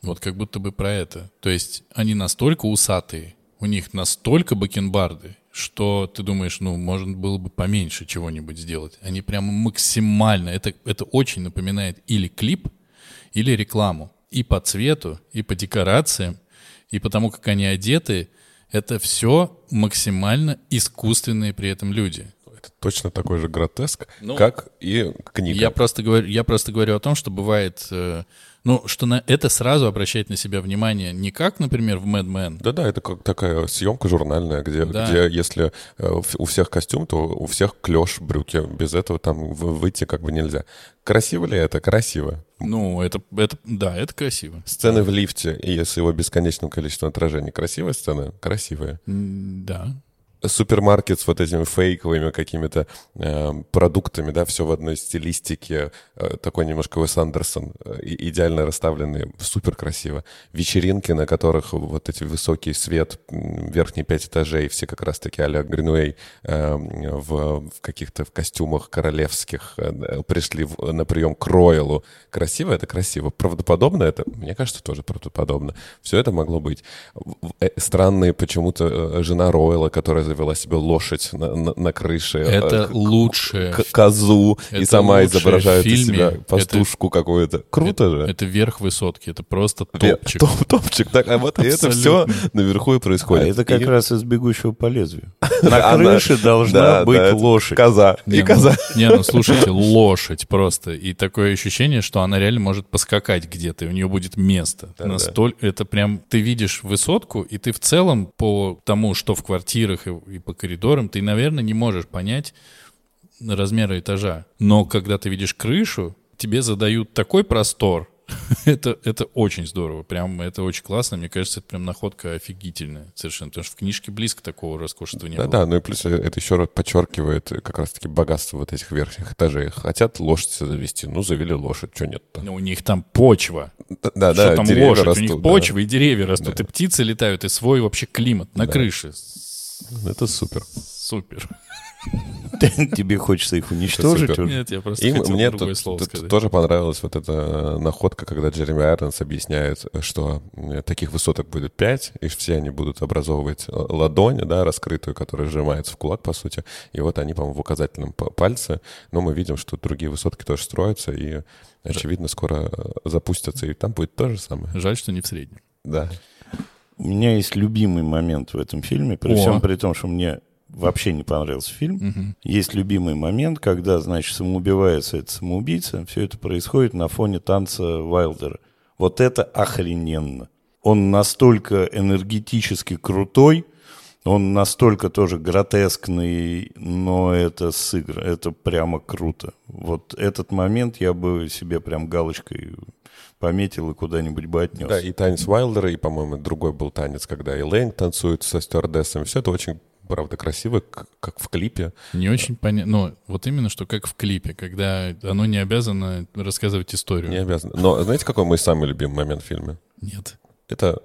Вот как будто бы про это. То есть они настолько усатые, у них настолько бакенбарды, что ты думаешь, ну, можно было бы поменьше чего-нибудь сделать. Они прямо максимально, это, это очень напоминает или клип, или рекламу. И по цвету, и по декорациям, и потому как они одеты, это все максимально искусственные при этом люди. Это точно такой же гротеск, Ну, как и книга. Я просто говорю, я просто говорю о том, что бывает, э, ну, что на это сразу обращает на себя внимание не как, например, в Mad Men. Да-да, это как такая съемка журнальная, где, Да. где если э, у всех костюм, то у всех клеш, брюки. Без этого там выйти как бы нельзя. Красиво ли это? Красиво. Ну, это, это, да, это красиво. Сцены в лифте и с его бесконечным количеством отражений. Красивая сцена? Красивая. Да. Супермаркет с вот этими фейковыми какими-то э, продуктами, да, все в одной стилистике, э, такой немножко Уэс Андерсон, э, идеально расставленный, супер красиво. Вечеринки, на которых вот эти высокий свет, верхние пять этажей, все как раз-таки а-ля Гринуэй э, в, в каких-то в костюмах королевских э, пришли в- на прием к Роялу. Красиво это красиво. Правдоподобно это, мне кажется, тоже правдоподобно. Все это могло быть. Э, Странные почему-то э, жена Ройла, которая завела себе лошадь на, на- на крыше. э, Это к- лучшее. к- козу и это сама лучшее изображает из себя Это- пастушку какую-то. Круто это, же. Это верх высотки, это просто топчик. топ- топчик. Так, а вот и это все наверху и А происходит. это как И- раз из «Бегущего по лезвию». [LAUGHS] На крыше должна быть это лошадь. Коза. Не, И ну- коза. не, ну [LAUGHS] слушайте, лошадь просто. И такое ощущение, что она реально может поскакать где-то, и у нее будет место. Настолько это прям ты видишь высотку, и ты в целом по тому, что в квартирах и, и по коридорам, ты, наверное, не можешь понять размеры этажа. Но когда ты видишь крышу, тебе задают такой простор. [LAUGHS] это, это очень здорово. Прям это очень классно. Мне кажется, это прям находка офигительная совершенно. Потому что в книжке близко такого роскошества не было. Да-да, ну и плюс это еще раз подчеркивает как раз-таки богатство вот этих верхних этажей. Хотят лошадь завести, ну завели лошадь, что нет-то. Но у них там почва. Да, что да, там лошадь, у растут, них да. почва и деревья растут, и птицы летают, и свой вообще климат на Да. крыше. Это супер. Супер. [LAUGHS] Тебе хочется их уничтожить? Нет, я просто И хотел мне другое тут- слово тут сказать. тоже понравилась вот эта находка, когда Джереми Айронс объясняет, что таких высоток будет пять, и все они будут образовывать э, ладонь, да, раскрытую, которая сжимается в кулак, по сути. И вот они, по-моему, в указательном пальце. Но мы видим, что другие высотки тоже строятся, и, очевидно, скоро э, запустятся, и там будет то же самое. Жаль, что не в среднем. Да. У меня есть любимый момент в этом фильме, при О. всем при том, что мне вообще не понравился фильм. Мгм. Есть любимый момент, когда, значит, самоубивается этот самоубийца. Все это происходит на фоне танца Вайлдера. Вот это охрененно. Он настолько энергетически крутой, он настолько тоже гротескный, но это сыгр, это прямо круто. Вот этот момент я бы себе прям галочкой пометил и куда-нибудь бы отнес. Да, и танец Уайлдера, и, по-моему, другой был танец, когда Элейн танцует со стюардессами. Все это очень, правда, красиво, как в клипе. Не очень понятно. Ну, вот именно, что как в клипе, когда оно не обязано рассказывать историю. Не обязан. Но знаете, какой мой самый любимый момент в фильме? Нет. Это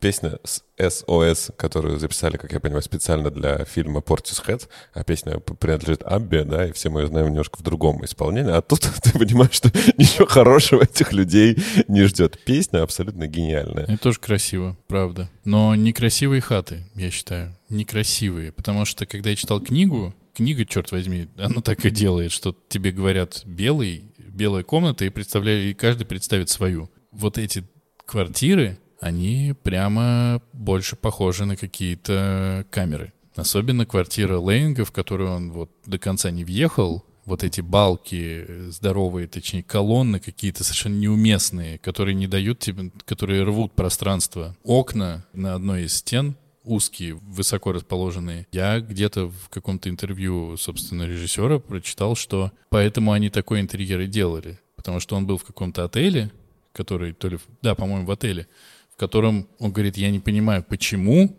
песня с SOS, которую записали, как я понимаю, специально для фильма Portishead, а песня принадлежит Аббе, да, и все мы ее знаем немножко в другом исполнении, а тут [LAUGHS] ты понимаешь, что ничего хорошего этих людей не ждет. Песня абсолютно гениальная. Это тоже красиво, правда. Но некрасивые хаты, я считаю. Некрасивые. Потому что, когда я читал книгу, книга, черт возьми, она так и делает, что тебе говорят белый, белая комната, и, представляю, и каждый представит свою. Вот эти квартиры, они прямо больше похожи на какие-то камеры. Особенно квартира Лейнга, в которую он вот до конца не въехал, вот эти балки здоровые, точнее, колонны какие-то совершенно неуместные, которые не дают тебе, которые рвут пространство. Окна на одной из стен узкие, высоко расположенные. Я где-то в каком-то интервью, собственно, режиссера прочитал, что поэтому они такой интерьер и делали. Потому что он был в каком-то отеле, который то ли... Да, по-моему, в отеле, котором он говорит, я не понимаю, почему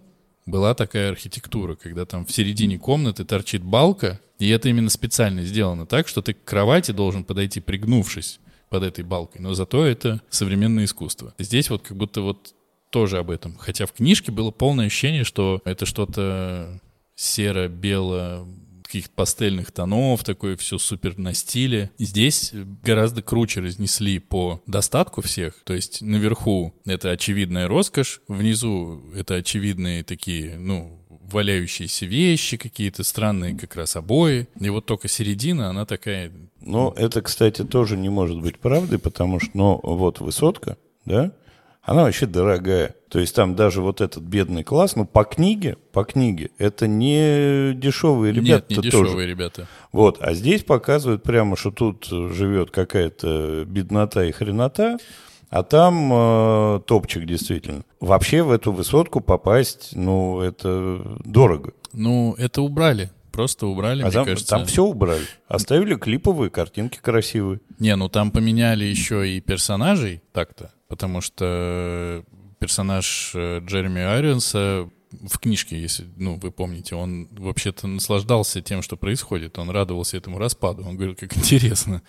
была такая архитектура, когда там в середине комнаты торчит балка, и это именно специально сделано так, что ты к кровати должен подойти, пригнувшись под этой балкой. Но зато это современное искусство. Здесь вот как будто вот тоже об этом. Хотя в книжке было полное ощущение, что это что-то серо-бело, каких-то пастельных тонов, такое все супер на стиле. Здесь гораздо круче разнесли по достатку всех. То есть наверху это очевидная роскошь, внизу это очевидные такие, ну, валяющиеся вещи, какие-то странные как раз обои. И вот только середина, она такая... Ну, это, кстати, тоже не может быть правдой, потому что, ну, вот высотка, да, она вообще дорогая. То есть там даже вот этот бедный класс, ну, по книге, по книге, это не дешевые ребята. Нет, не дешевые тоже. ребята. Вот, а здесь показывают прямо, что тут живет какая-то беднота и хренота, а там э, топчик действительно. Вообще в эту высотку попасть, ну, это дорого. Ну, это убрали. Просто убрали, а мне там, кажется. там все убрали. Оставили клиповые картинки красивые. Не, ну там поменяли еще и персонажей так-то, потому что персонаж э, Джереми Айронса в книжке, если, ну, вы помните, он вообще-то наслаждался тем, что происходит. Он радовался этому распаду. Он говорил, как [LAUGHS] интересно.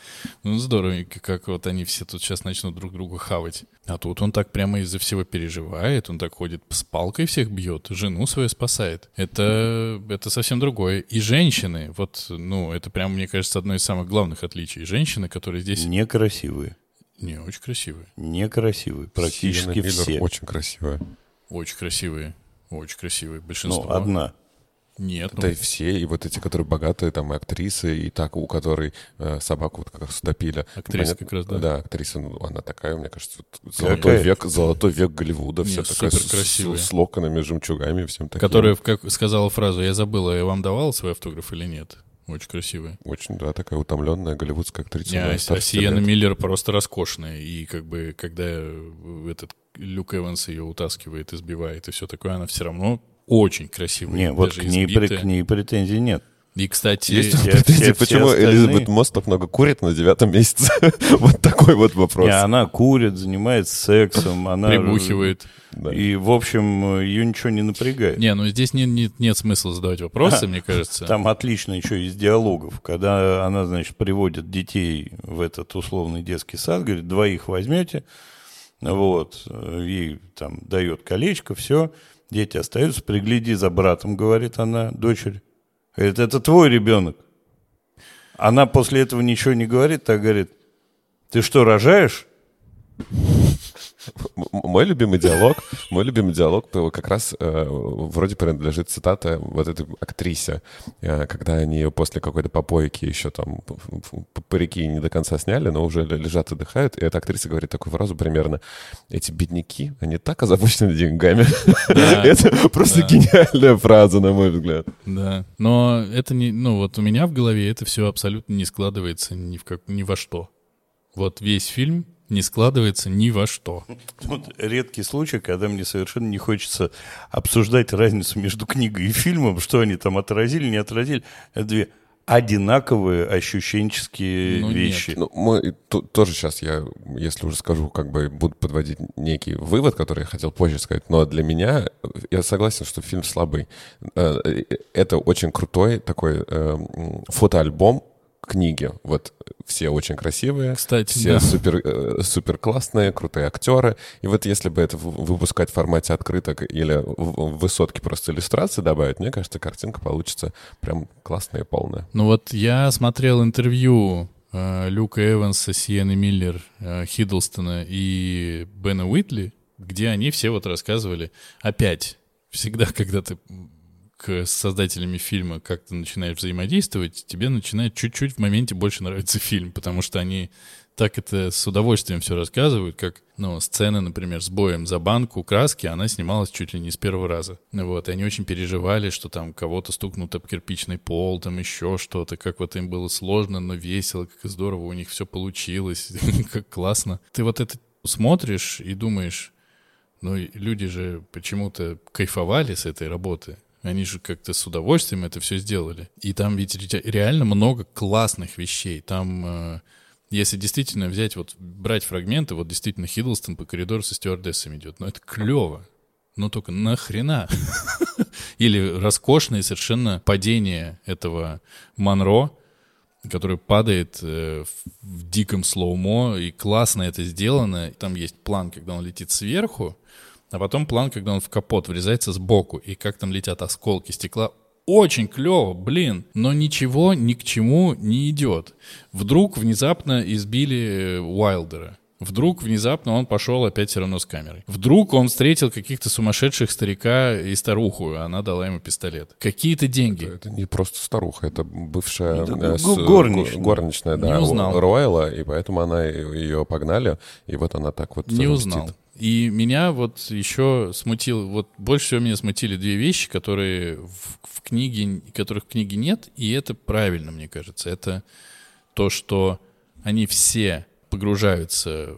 Ну, здорово, как вот они все тут сейчас начнут друг друга хавать. А тут он так прямо из-за всего переживает. Он так ходит с палкой всех бьет, жену свою спасает. Это, это совсем другое. И женщины, вот, ну, это прям, мне кажется, одно из самых главных отличий. Женщины, которые здесь... Некрасивые. Не, очень красивые. Некрасивые. Практически Сиена все. очень красивая. Очень красивые. Очень красивые. Большинство. Ну, одна. Нет, Да ну, и все, и вот эти, которые богатые, там, и актрисы, и так, у которой э, собаку вот как раз. Актриса как раз, да. Да, актриса, ну, она такая, мне кажется, вот золотой Какая? век, золотой век Голливуда, Не, вся такая с, суперкрасивая. с, с локонами, жемчугами, всем таким. которая как сказала фразу, я забыла, я вам давал свой автограф или нет. Очень красивая. Очень, да, такая утомленная голливудская актриса. Не, а Сиена лет. Миллер просто роскошная. И как бы, когда э, этот Люк Эванс ее утаскивает, избивает и все такое, она все равно очень красивая. Не, вот к ней, избитая. к ней претензий нет. И, кстати, Есть все- претензии, все- все почему остальные- Элизабет Мосс так много курит на девятом месяце? [LAUGHS] Вот такой вот вопрос. Не, она курит, занимается сексом, она... прибухивает. Да. И, в общем, ее ничего не напрягает. Не, ну здесь не- не- нет смысла задавать вопросы, [LAUGHS] мне кажется. Там отлично еще из диалогов, когда она, значит, приводит детей в этот условный детский сад, говорит, двоих возьмете, вот, ей там дает колечко, все, дети остаются, пригляди за братом, говорит она, дочери. Говорит, это твой ребенок. Она после этого ничего не говорит, так говорит, ты что, рожаешь? Мой любимый диалог, мой любимый диалог как раз э, вроде принадлежит цитата вот этой актрисе, э, когда они после какой-то попойки еще там парики не до конца сняли, но уже лежат отдыхают, и эта актриса говорит такую фразу примерно, эти бедняки, они так озабочены деньгами. [LAUGHS] Это просто гениальная фраза, на мой взгляд. Да. Но это не, ну вот у меня в голове это все абсолютно не складывается ни, в как, ни во что. Вот весь фильм не складывается ни во что. Вот редкий случай, когда мне совершенно не хочется обсуждать разницу между книгой и фильмом, что они там отразили, не отразили. Это две одинаковые ощущенческие Ну, нет. вещи. Ну, мы ту- тоже сейчас я, если уже скажу, как бы буду подводить некий вывод, который я хотел позже сказать, но для меня, я согласен, что фильм слабый. Э, э, Это очень крутой такой э, фотоальбом книги. Вот все очень красивые, Кстати, все да. супер, э, супер классные, крутые актеры. И вот если бы это выпускать в формате открыток или в в высотке просто иллюстрации добавить, мне кажется, картинка получится прям классная и полная. Ну вот я смотрел интервью э, Люка Эванса, Сиены Миллер, э, Хиддлстона и Бена Уитли, где они все вот рассказывали опять, всегда, [LAUGHS] когда ты к создателями фильма как-то начинаешь взаимодействовать, тебе начинает чуть-чуть в моменте больше нравиться фильм, потому что они так это с удовольствием все рассказывают, как, ну, сцена, например, с боем за банку краски, она снималась чуть ли не с первого раза. Вот, и они очень переживали, что там кого-то стукнут об кирпичный пол, там еще что-то, как вот им было сложно, но весело, как здорово у них все получилось, [LAUGHS] как классно. Ты вот это смотришь и думаешь, ну, люди же почему-то кайфовали с этой работы. Они же как-то с удовольствием это все сделали. И там ведь ре- реально много классных вещей. Там, э, если действительно взять, вот брать фрагменты, вот действительно Хиддлстон по коридору со стюардессами идет. Ну, это клево. Ну, только нахрена? [LAUGHS] Или роскошное совершенно падение этого Монро, который падает э, в диком слоумо, и классно это сделано. Там есть план, когда он летит сверху, а потом план, когда он в капот врезается сбоку, и как там летят осколки стекла. очень клево, блин, но ничего ни к чему не идет. Вдруг внезапно избили Уайлдера. Вдруг внезапно он пошел опять все равно с камерой. Вдруг он встретил каких-то сумасшедших старика и старуху, и она дала ему пистолет. Какие-то деньги. Это не просто старуха, это бывшая Это э, с- го- горничная. горничная, да, Не узнал. Роyal, и поэтому она ее погнали, и вот она так вот Не мстит. И меня вот еще смутил, вот больше всего меня смутили две вещи, которые в, в книге, которых в книге нет, и это правильно, мне кажется. Это то, что они все погружаются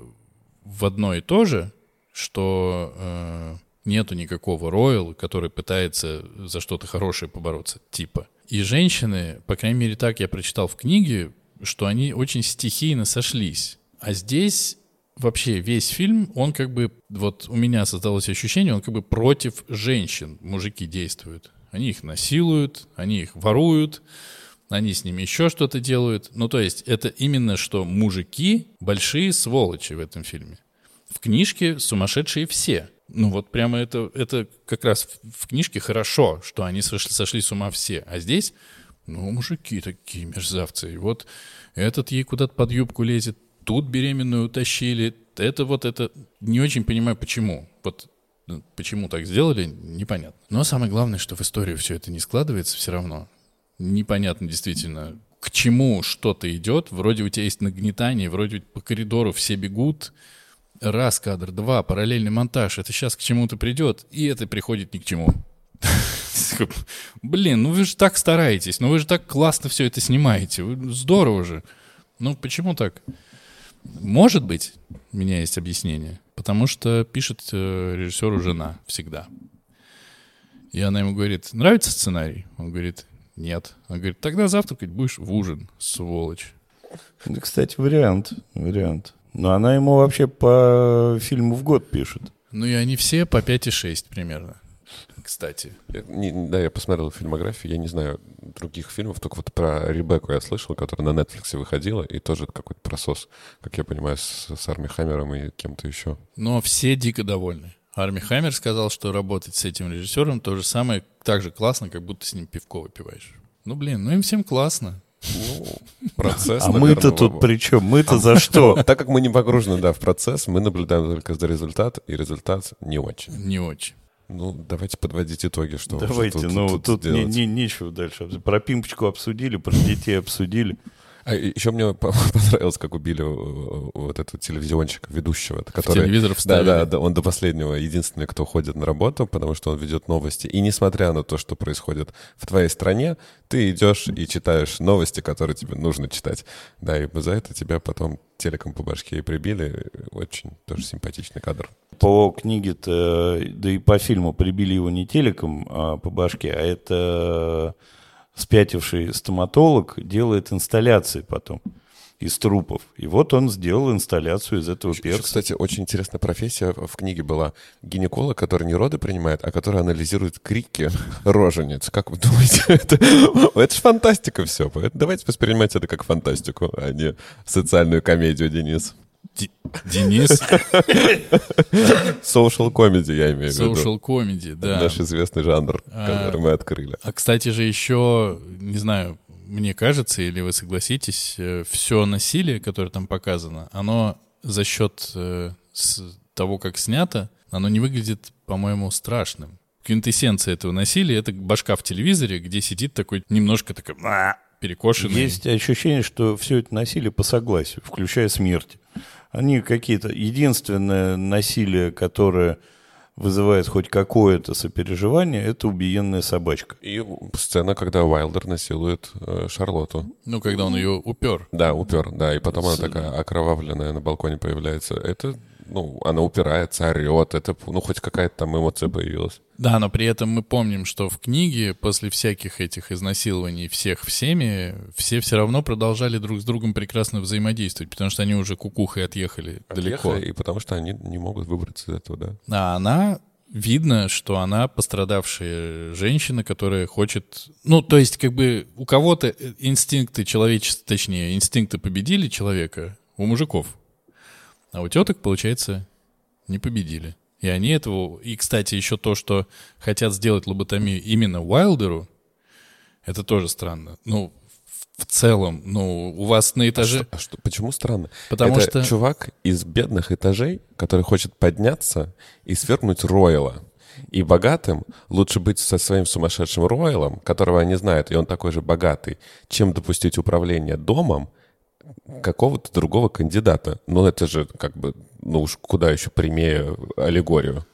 в одно и то же, что э, нету никакого Рояла, который пытается за что-то хорошее побороться, типа. И женщины, по крайней мере, так я прочитал в книге, что они очень стихийно сошлись. А здесь вообще весь фильм, он как бы, вот у меня создалось ощущение, он как бы против женщин мужики действуют. Они их насилуют, они их воруют, они с ними еще что-то делают. Ну, то есть это именно что мужики большие сволочи в этом фильме. В книжке сумасшедшие все. Ну вот прямо это, это как раз в, в книжке хорошо, что они сошли, сошли с ума все. А здесь, ну, мужики такие мерзавцы. И вот этот ей куда-то под юбку лезет, тут беременную утащили. Это вот это... Не очень понимаю, почему. Вот ну, почему так сделали, непонятно. Но самое главное, что в историю все это не складывается все равно. Непонятно действительно, к чему что-то идет. Вроде у тебя есть нагнетание, вроде по коридору все бегут. Раз кадр, два, параллельный монтаж. Это сейчас к чему-то придет, и это приходит ни к чему. Блин, ну вы же так стараетесь, ну вы же так классно все это снимаете. Здорово же. Ну почему так? Может быть, у меня есть объяснение. Потому что пишет э, режиссеру жена всегда. И она ему говорит, нравится сценарий? Он говорит, нет. Она говорит, тогда завтракать будешь в ужин, сволочь. Да, кстати, вариант, вариант. Но она ему вообще по фильму в год пишет. Ну и они все по 5,6 примерно, кстати. Я не- да, я посмотрел фильмографию, я не знаю других фильмов, только вот про Ребекку я слышал, которая на Netflix выходила, и тоже какой-то просос, как я понимаю, с, с Арми Хаммером и кем-то еще. Но все дико довольны. Арми Хаммер сказал, что работать с этим режиссером то же самое, так же классно, как будто с ним пивко выпиваешь. Ну, блин, ну им всем классно. Ну, процесс, А мы-то тут при чем? Мы-то за что? [LAUGHS] Так как мы не погружены, да, в процесс, мы наблюдаем только за результат, и результат не очень. Не очень. Ну, давайте подводить итоги, что Давайте, тут- ну тут тут не- не- нечего дальше. Про пимпочку обсудили, про детей обсудили. А еще мне по- [LAUGHS] понравилось, как убили э, вот этого телевизионщика, ведущего, который... телевизор Да, вставили. да, да, он до последнего единственный, кто ходит на работу, потому что он ведет новости. И несмотря на то, что происходит в твоей стране, ты идешь и читаешь новости, которые тебе нужно читать. Да, и за это тебя потом телеком по башке и прибили. Очень тоже симпатичный кадр. По книге-то, да и по фильму прибили его не телеком а по башке, а это спятивший стоматолог делает инсталляции потом из трупов. И вот он сделал инсталляцию из этого Еще, перца. кстати, очень интересная профессия в книге была. Гинеколог, который не роды принимает, а который анализирует крики рожениц. Как вы думаете? [LAUGHS] Это, это же фантастика все. Давайте воспринимать это как фантастику, а не социальную комедию, Денис. Денис, Social comedy, я имею в виду. social comedy, да. Наш известный жанр, А. который мы открыли. А, кстати же, еще, не знаю, мне кажется, или вы согласитесь, все насилие, которое там показано, оно за счет э, того, как снято, оно не выглядит, по-моему, страшным. Квинтэссенция этого насилия — это башка в телевизоре, где сидит такой немножко такой «А», перекошенный. Есть ощущение, что все это насилие по согласию, включая смерти. Они какие-то... Единственное насилие, которое вызывает хоть какое-то сопереживание, это убиенная собачка. И сцена, когда Уайлдер насилует э, Шарлотту. Ну, когда он ее упер. Да, упер, да, и потом она такая окровавленная на балконе появляется. Это, ну, она упирается, орет, это, ну, хоть какая-то там эмоция появилась. Да, но при этом мы помним, что в книге после всяких этих изнасилований всех всеми, все все равно продолжали друг с другом прекрасно взаимодействовать, потому что они уже кукухой отъехали далеко. Отъехали, И потому что они не могут выбраться из этого, да. А она, видно, что она пострадавшая женщина, которая хочет... Ну, то есть, как бы у кого-то инстинкты человечества, точнее, инстинкты победили человека, у мужиков. А у теток, получается, не победили. И они этого... И, кстати, еще то, что хотят сделать лоботомию именно Уайлдеру, Это тоже странно. Ну, в- целом, ну, у вас на этаже... Что- а что- почему странно? Потому Это что- чувак из бедных этажей, который хочет подняться и свергнуть Ройла. И богатым лучше быть со своим сумасшедшим Ройлом, которого они знают, и он такой же богатый, чем допустить управление домом какого-то другого кандидата. Ну, это же как бы, ну уж куда еще прямее аллегорию.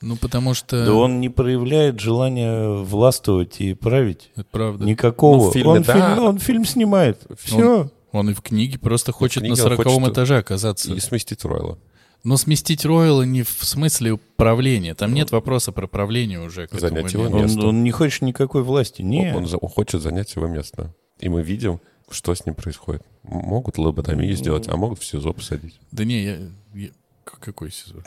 Ну, потому что... Да он не проявляет желания властвовать и править. Это правда. Никакого. Ну, в фильме он, да. фильм, он фильм снимает. Все. Он и в книге просто хочет книге на он сороковом этаже оказаться. И сместить Ройла. Но сместить Ройла не в смысле управления. Там нет вопроса про правление уже. Занять его место. Он, он не хочет никакой власти. Не. Он, он хочет занять его место. И мы видим, что с ним происходит. Могут лоботомию сделать, а могут в СИЗО посадить. Да не, я... я- Какой сезон?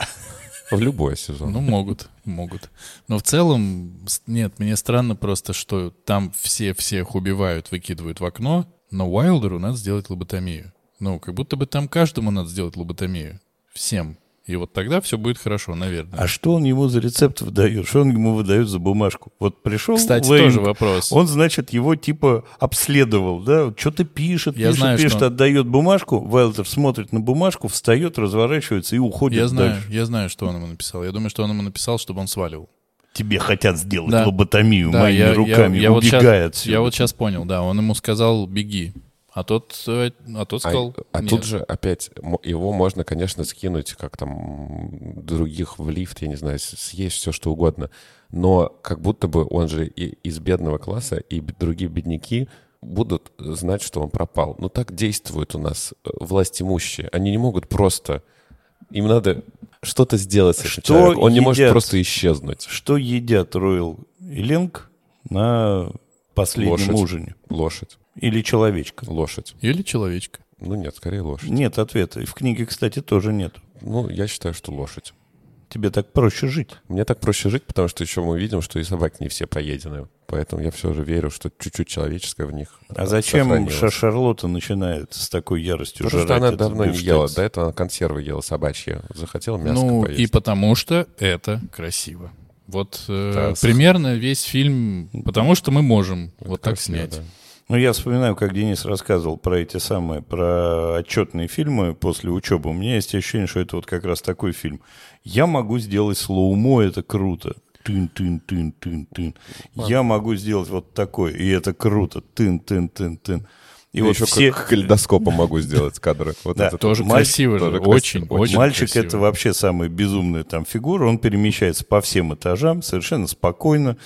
В любой сезон. Ну, могут, могут. Но в целом, нет, мне странно просто, что там все всех убивают, выкидывают в окно, но Уайлдеру надо сделать лоботомию. Ну, как будто бы там каждому надо сделать лоботомию. Всем. И вот тогда все будет хорошо, наверное. А что он ему за рецепт выдает? Что он ему выдает за бумажку? Вот пришел Кстати, Лэнг, тоже вопрос. Он, значит, его типа обследовал, да? Что-то пишет, Я пишет, знаю, пишет, что- отдает бумажку. Вайлдер смотрит на бумажку, встает, разворачивается и уходит Я знаю, дальше. я знаю, что он ему написал. Я думаю, что он ему написал, чтобы он сваливал. Тебе хотят сделать Да. лоботомию Да, моими я, я- руками, я вот щас- убегай отсюда. я вот сейчас понял, да. Он ему сказал «беги». А тот, э, а тот А, сказал а «нет». тут же опять его можно, конечно, скинуть, как там других в лифт, я не знаю, съесть все что угодно. Но как будто бы он же и из бедного класса, и другие бедняки будут знать, что он пропал. Ну так действуют у нас э, власть имущие. Они не могут просто... Им надо что-то сделать с этим Что человеком. Он не может едят? просто исчезнуть. Что едят Ройл и Ленг на последнем Лошадь. ужине? Лошадь. Или человечка? Лошадь. Или человечка. Ну нет, скорее лошадь. Нет ответа. И в книге, кстати, тоже нет. Ну, я считаю, что лошадь. Тебе так проще жить. Мне так проще жить, потому что еще мы видим, что и собаки не все поедены. Поэтому я все же верю, что чуть-чуть человеческое в них А зачем Шарлотта начинает с такой яростью Потому что она давно не ела. До этого она консервы ела собачьи. Захотела мясо ну, поесть. и потому что это красиво. Вот э, Да, с- примерно весь фильм, потому что мы можем Это вот так красиво, снять. да. Ну, я вспоминаю, как Денис рассказывал про эти самые, про отчетные фильмы после учебы. У меня есть ощущение, что это вот как раз такой фильм. Я могу сделать слоумо, это круто. Тын-тын-тын-тын-тын. Я могу сделать вот такой, и это круто. Тын-тын-тын-тын. И И вот еще все... как калейдоскопом могу сделать кадры. Вот Да, это Тоже Маль- красиво же, тоже очень, красиво. очень Мальчик красиво. это вообще самая безумная там фигура. Он перемещается по всем этажам совершенно спокойно,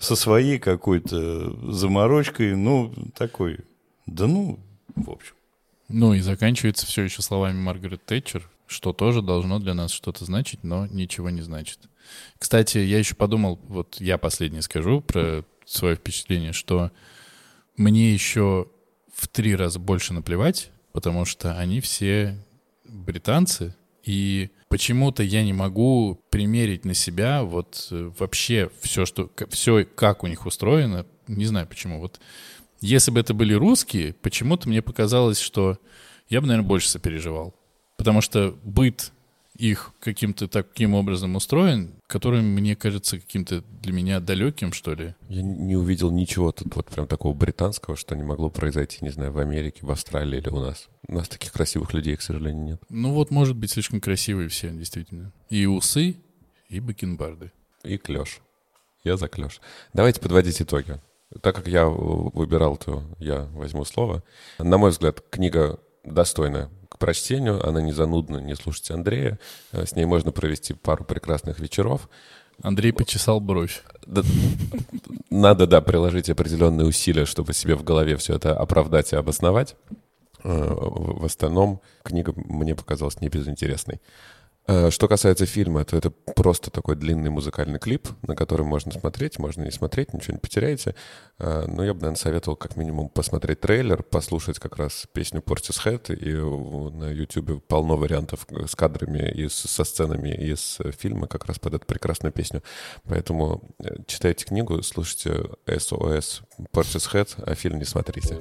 со своей какой-то заморочкой. Ну, такой, да ну, в общем. Ну и заканчивается все еще словами Маргарет Тэтчер, что тоже должно для нас что-то значить, но ничего не значит. Кстати, я еще подумал, вот я последнее скажу про свое впечатление, что мне еще в три раза больше наплевать, потому что они все британцы, и почему-то я не могу примерить на себя вот э, вообще все, что, все, как у них устроено, не знаю почему. Вот если бы это были русские, почему-то мне показалось, что я бы, наверное, больше сопереживал. Потому что быт их каким-то таким образом устроен, который мне кажется каким-то для меня далеким, что ли. Я не увидел ничего тут вот прям такого британского, что не могло произойти, не знаю, в Америке, в Австралии или у нас. У нас таких красивых людей, к сожалению, нет. Ну вот, может быть, слишком красивые все, действительно. И усы, и бакенбарды. И клеш. Я за клеш. Давайте подводить итоги. Так как я выбирал, то я возьму слово. На мой взгляд, книга достойная прочтению. Она не занудна, не слушайте Андрея. Э, С ней можно провести пару прекрасных вечеров. Андрей почесал бровь. Надо, да, приложить определенные усилия, чтобы себе в голове все это оправдать и обосновать. Э, В в остальном книга мне показалась не безинтересной. Э, Что касается фильма, то это просто такой длинный музыкальный клип, на который можно смотреть, можно не смотреть, ничего не потеряете. Э, Но я бы, наверное, советовал как минимум посмотреть трейлер, послушать как раз песню Portishead, и э, на YouTube полно вариантов с кадрами и со сценами из фильма как раз под эту прекрасную песню. Поэтому читайте книгу, слушайте SOS Portishead, а фильм не смотрите.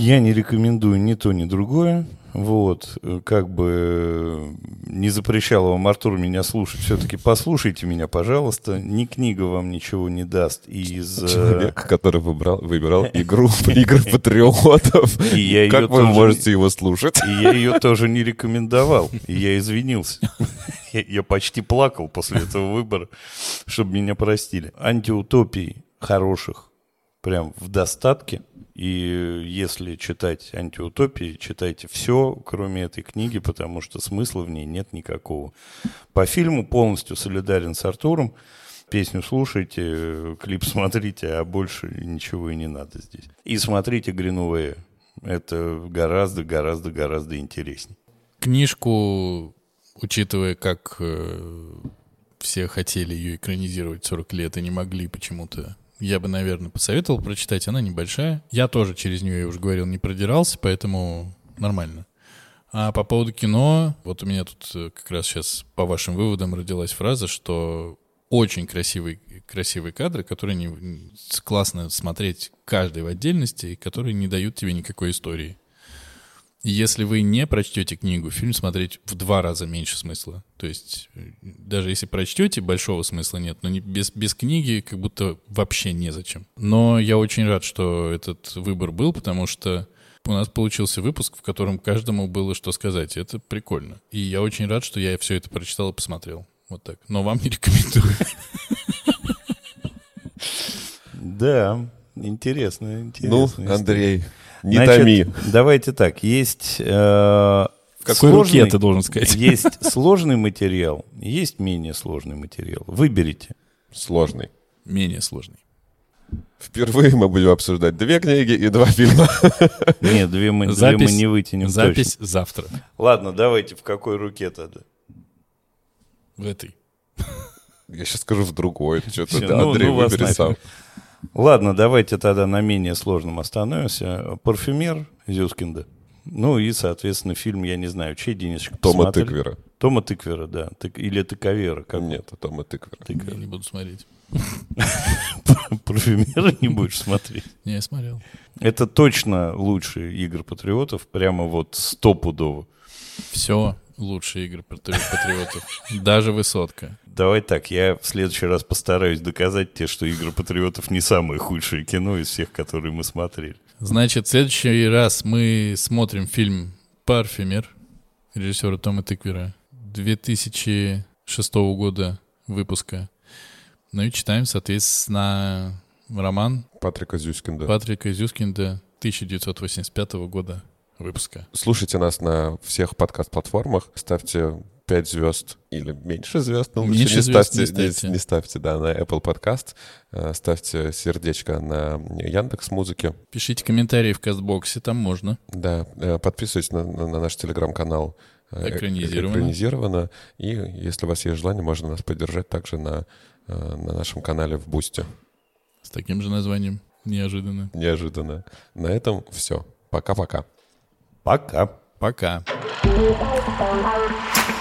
Я не рекомендую ни то, ни другое. Вот, э, как бы э, не запрещал вам Артур меня слушать, все-таки послушайте меня, пожалуйста. Ни книга вам ничего не даст из... э, Человек, который выбрал, выбирал игру [LAUGHS] игры патриотов. [LAUGHS] И я Как вы тоже- можете его слушать? И я ее [LAUGHS] тоже не рекомендовал. И я извинился. Я, я почти плакал после этого выбора, чтобы меня простили. Антиутопий хороших прям в достатке. И если читать антиутопии, читайте все, кроме этой книги, потому что смысла в ней нет никакого. По фильму полностью солидарен с Артуром. Песню слушайте, клип смотрите, а больше ничего и не надо здесь. И смотрите Гринуэя. Это гораздо, гораздо, гораздо интереснее. Книжку, учитывая, как э, все хотели ее экранизировать 40 лет и не могли почему-то, я бы, наверное, посоветовал прочитать. Она небольшая. Я тоже через нее, я уже говорил, не продирался, поэтому нормально. А по поводу кино, вот у меня тут э, как раз сейчас по вашим выводам родилась фраза, что очень красивые, красивые кадры, которые не, классно смотреть каждый в отдельности, и которые не дают тебе никакой истории. Если вы не прочтете книгу, фильм смотреть в два раза меньше смысла. То есть э, даже если прочтете, большого смысла нет. Но не, без, без книги как будто вообще незачем. Но я очень рад, что этот выбор был, потому что у нас получился выпуск, в котором каждому было что сказать. И Это прикольно. И я очень рад, что я все это прочитал и посмотрел. Вот так. Но вам не рекомендую. [LAUGHS] Да, интересно, Ну, интересно. Андрей, не Значит, томи. Давайте так, есть... э, В какой сложный- руке ты должен сказать? Есть сложный материал, есть менее сложный материал. Выберите. Сложный. Менее сложный. Впервые мы будем обсуждать две книги и два фильма. Нет, две мы, две Запись- мы не вытянем Запись точно. завтра. Ладно, давайте, в какой руке тогда? В этой. Я сейчас скажу в другой. [LAUGHS] Что-то ну- Андрей, ну вас выбери сам. Ладно, давайте тогда на менее сложном остановимся. Парфюмер Зюскинда. Ну и, соответственно, фильм, я не знаю, чей Денисочка Тома посмотрели? Тыквера. Тома Тыквера, да. Тык- Или Тыковера. Как он? Нет, Тома Тыквера. Я Тыквера. не буду смотреть. [LAUGHS] Парфюмера не будешь смотреть. Не, я смотрел. Это точно лучшие игры патриотов, прямо вот стопудово. Все лучшие игры патри- патриотов. Даже высотка. Давай так, я в следующий раз постараюсь доказать тебе, что игры патриотов не самое худшее кино из всех, которые мы смотрели. Значит, в следующий раз мы смотрим фильм «Парфюмер» режиссера Тома Тыквера 2006 года выпуска. Ну и читаем, соответственно, роман Патрика Зюскинда. Патрика Зюскинда 1985 года выпуска. Слушайте нас на всех подкаст-платформах. Ставьте 5 звезд или меньше звезд. Ну, лучше Меньше не, звезд ставьте, не не, ставьте. не ставьте, да, на Apple Podcast. Э, Ставьте сердечко на Яндекс Музыке. Пишите комментарии в Кастбоксе, там можно. Да, э, подписывайтесь на, на- на наш телеграм-канал э, Экранизировано. экранизировано. И если у вас есть желание, можно нас поддержать также на, на нашем канале в Бусте. С таким же названием. Неожиданно. Неожиданно. На этом все. Пока-пока. Пока. Пока. Thank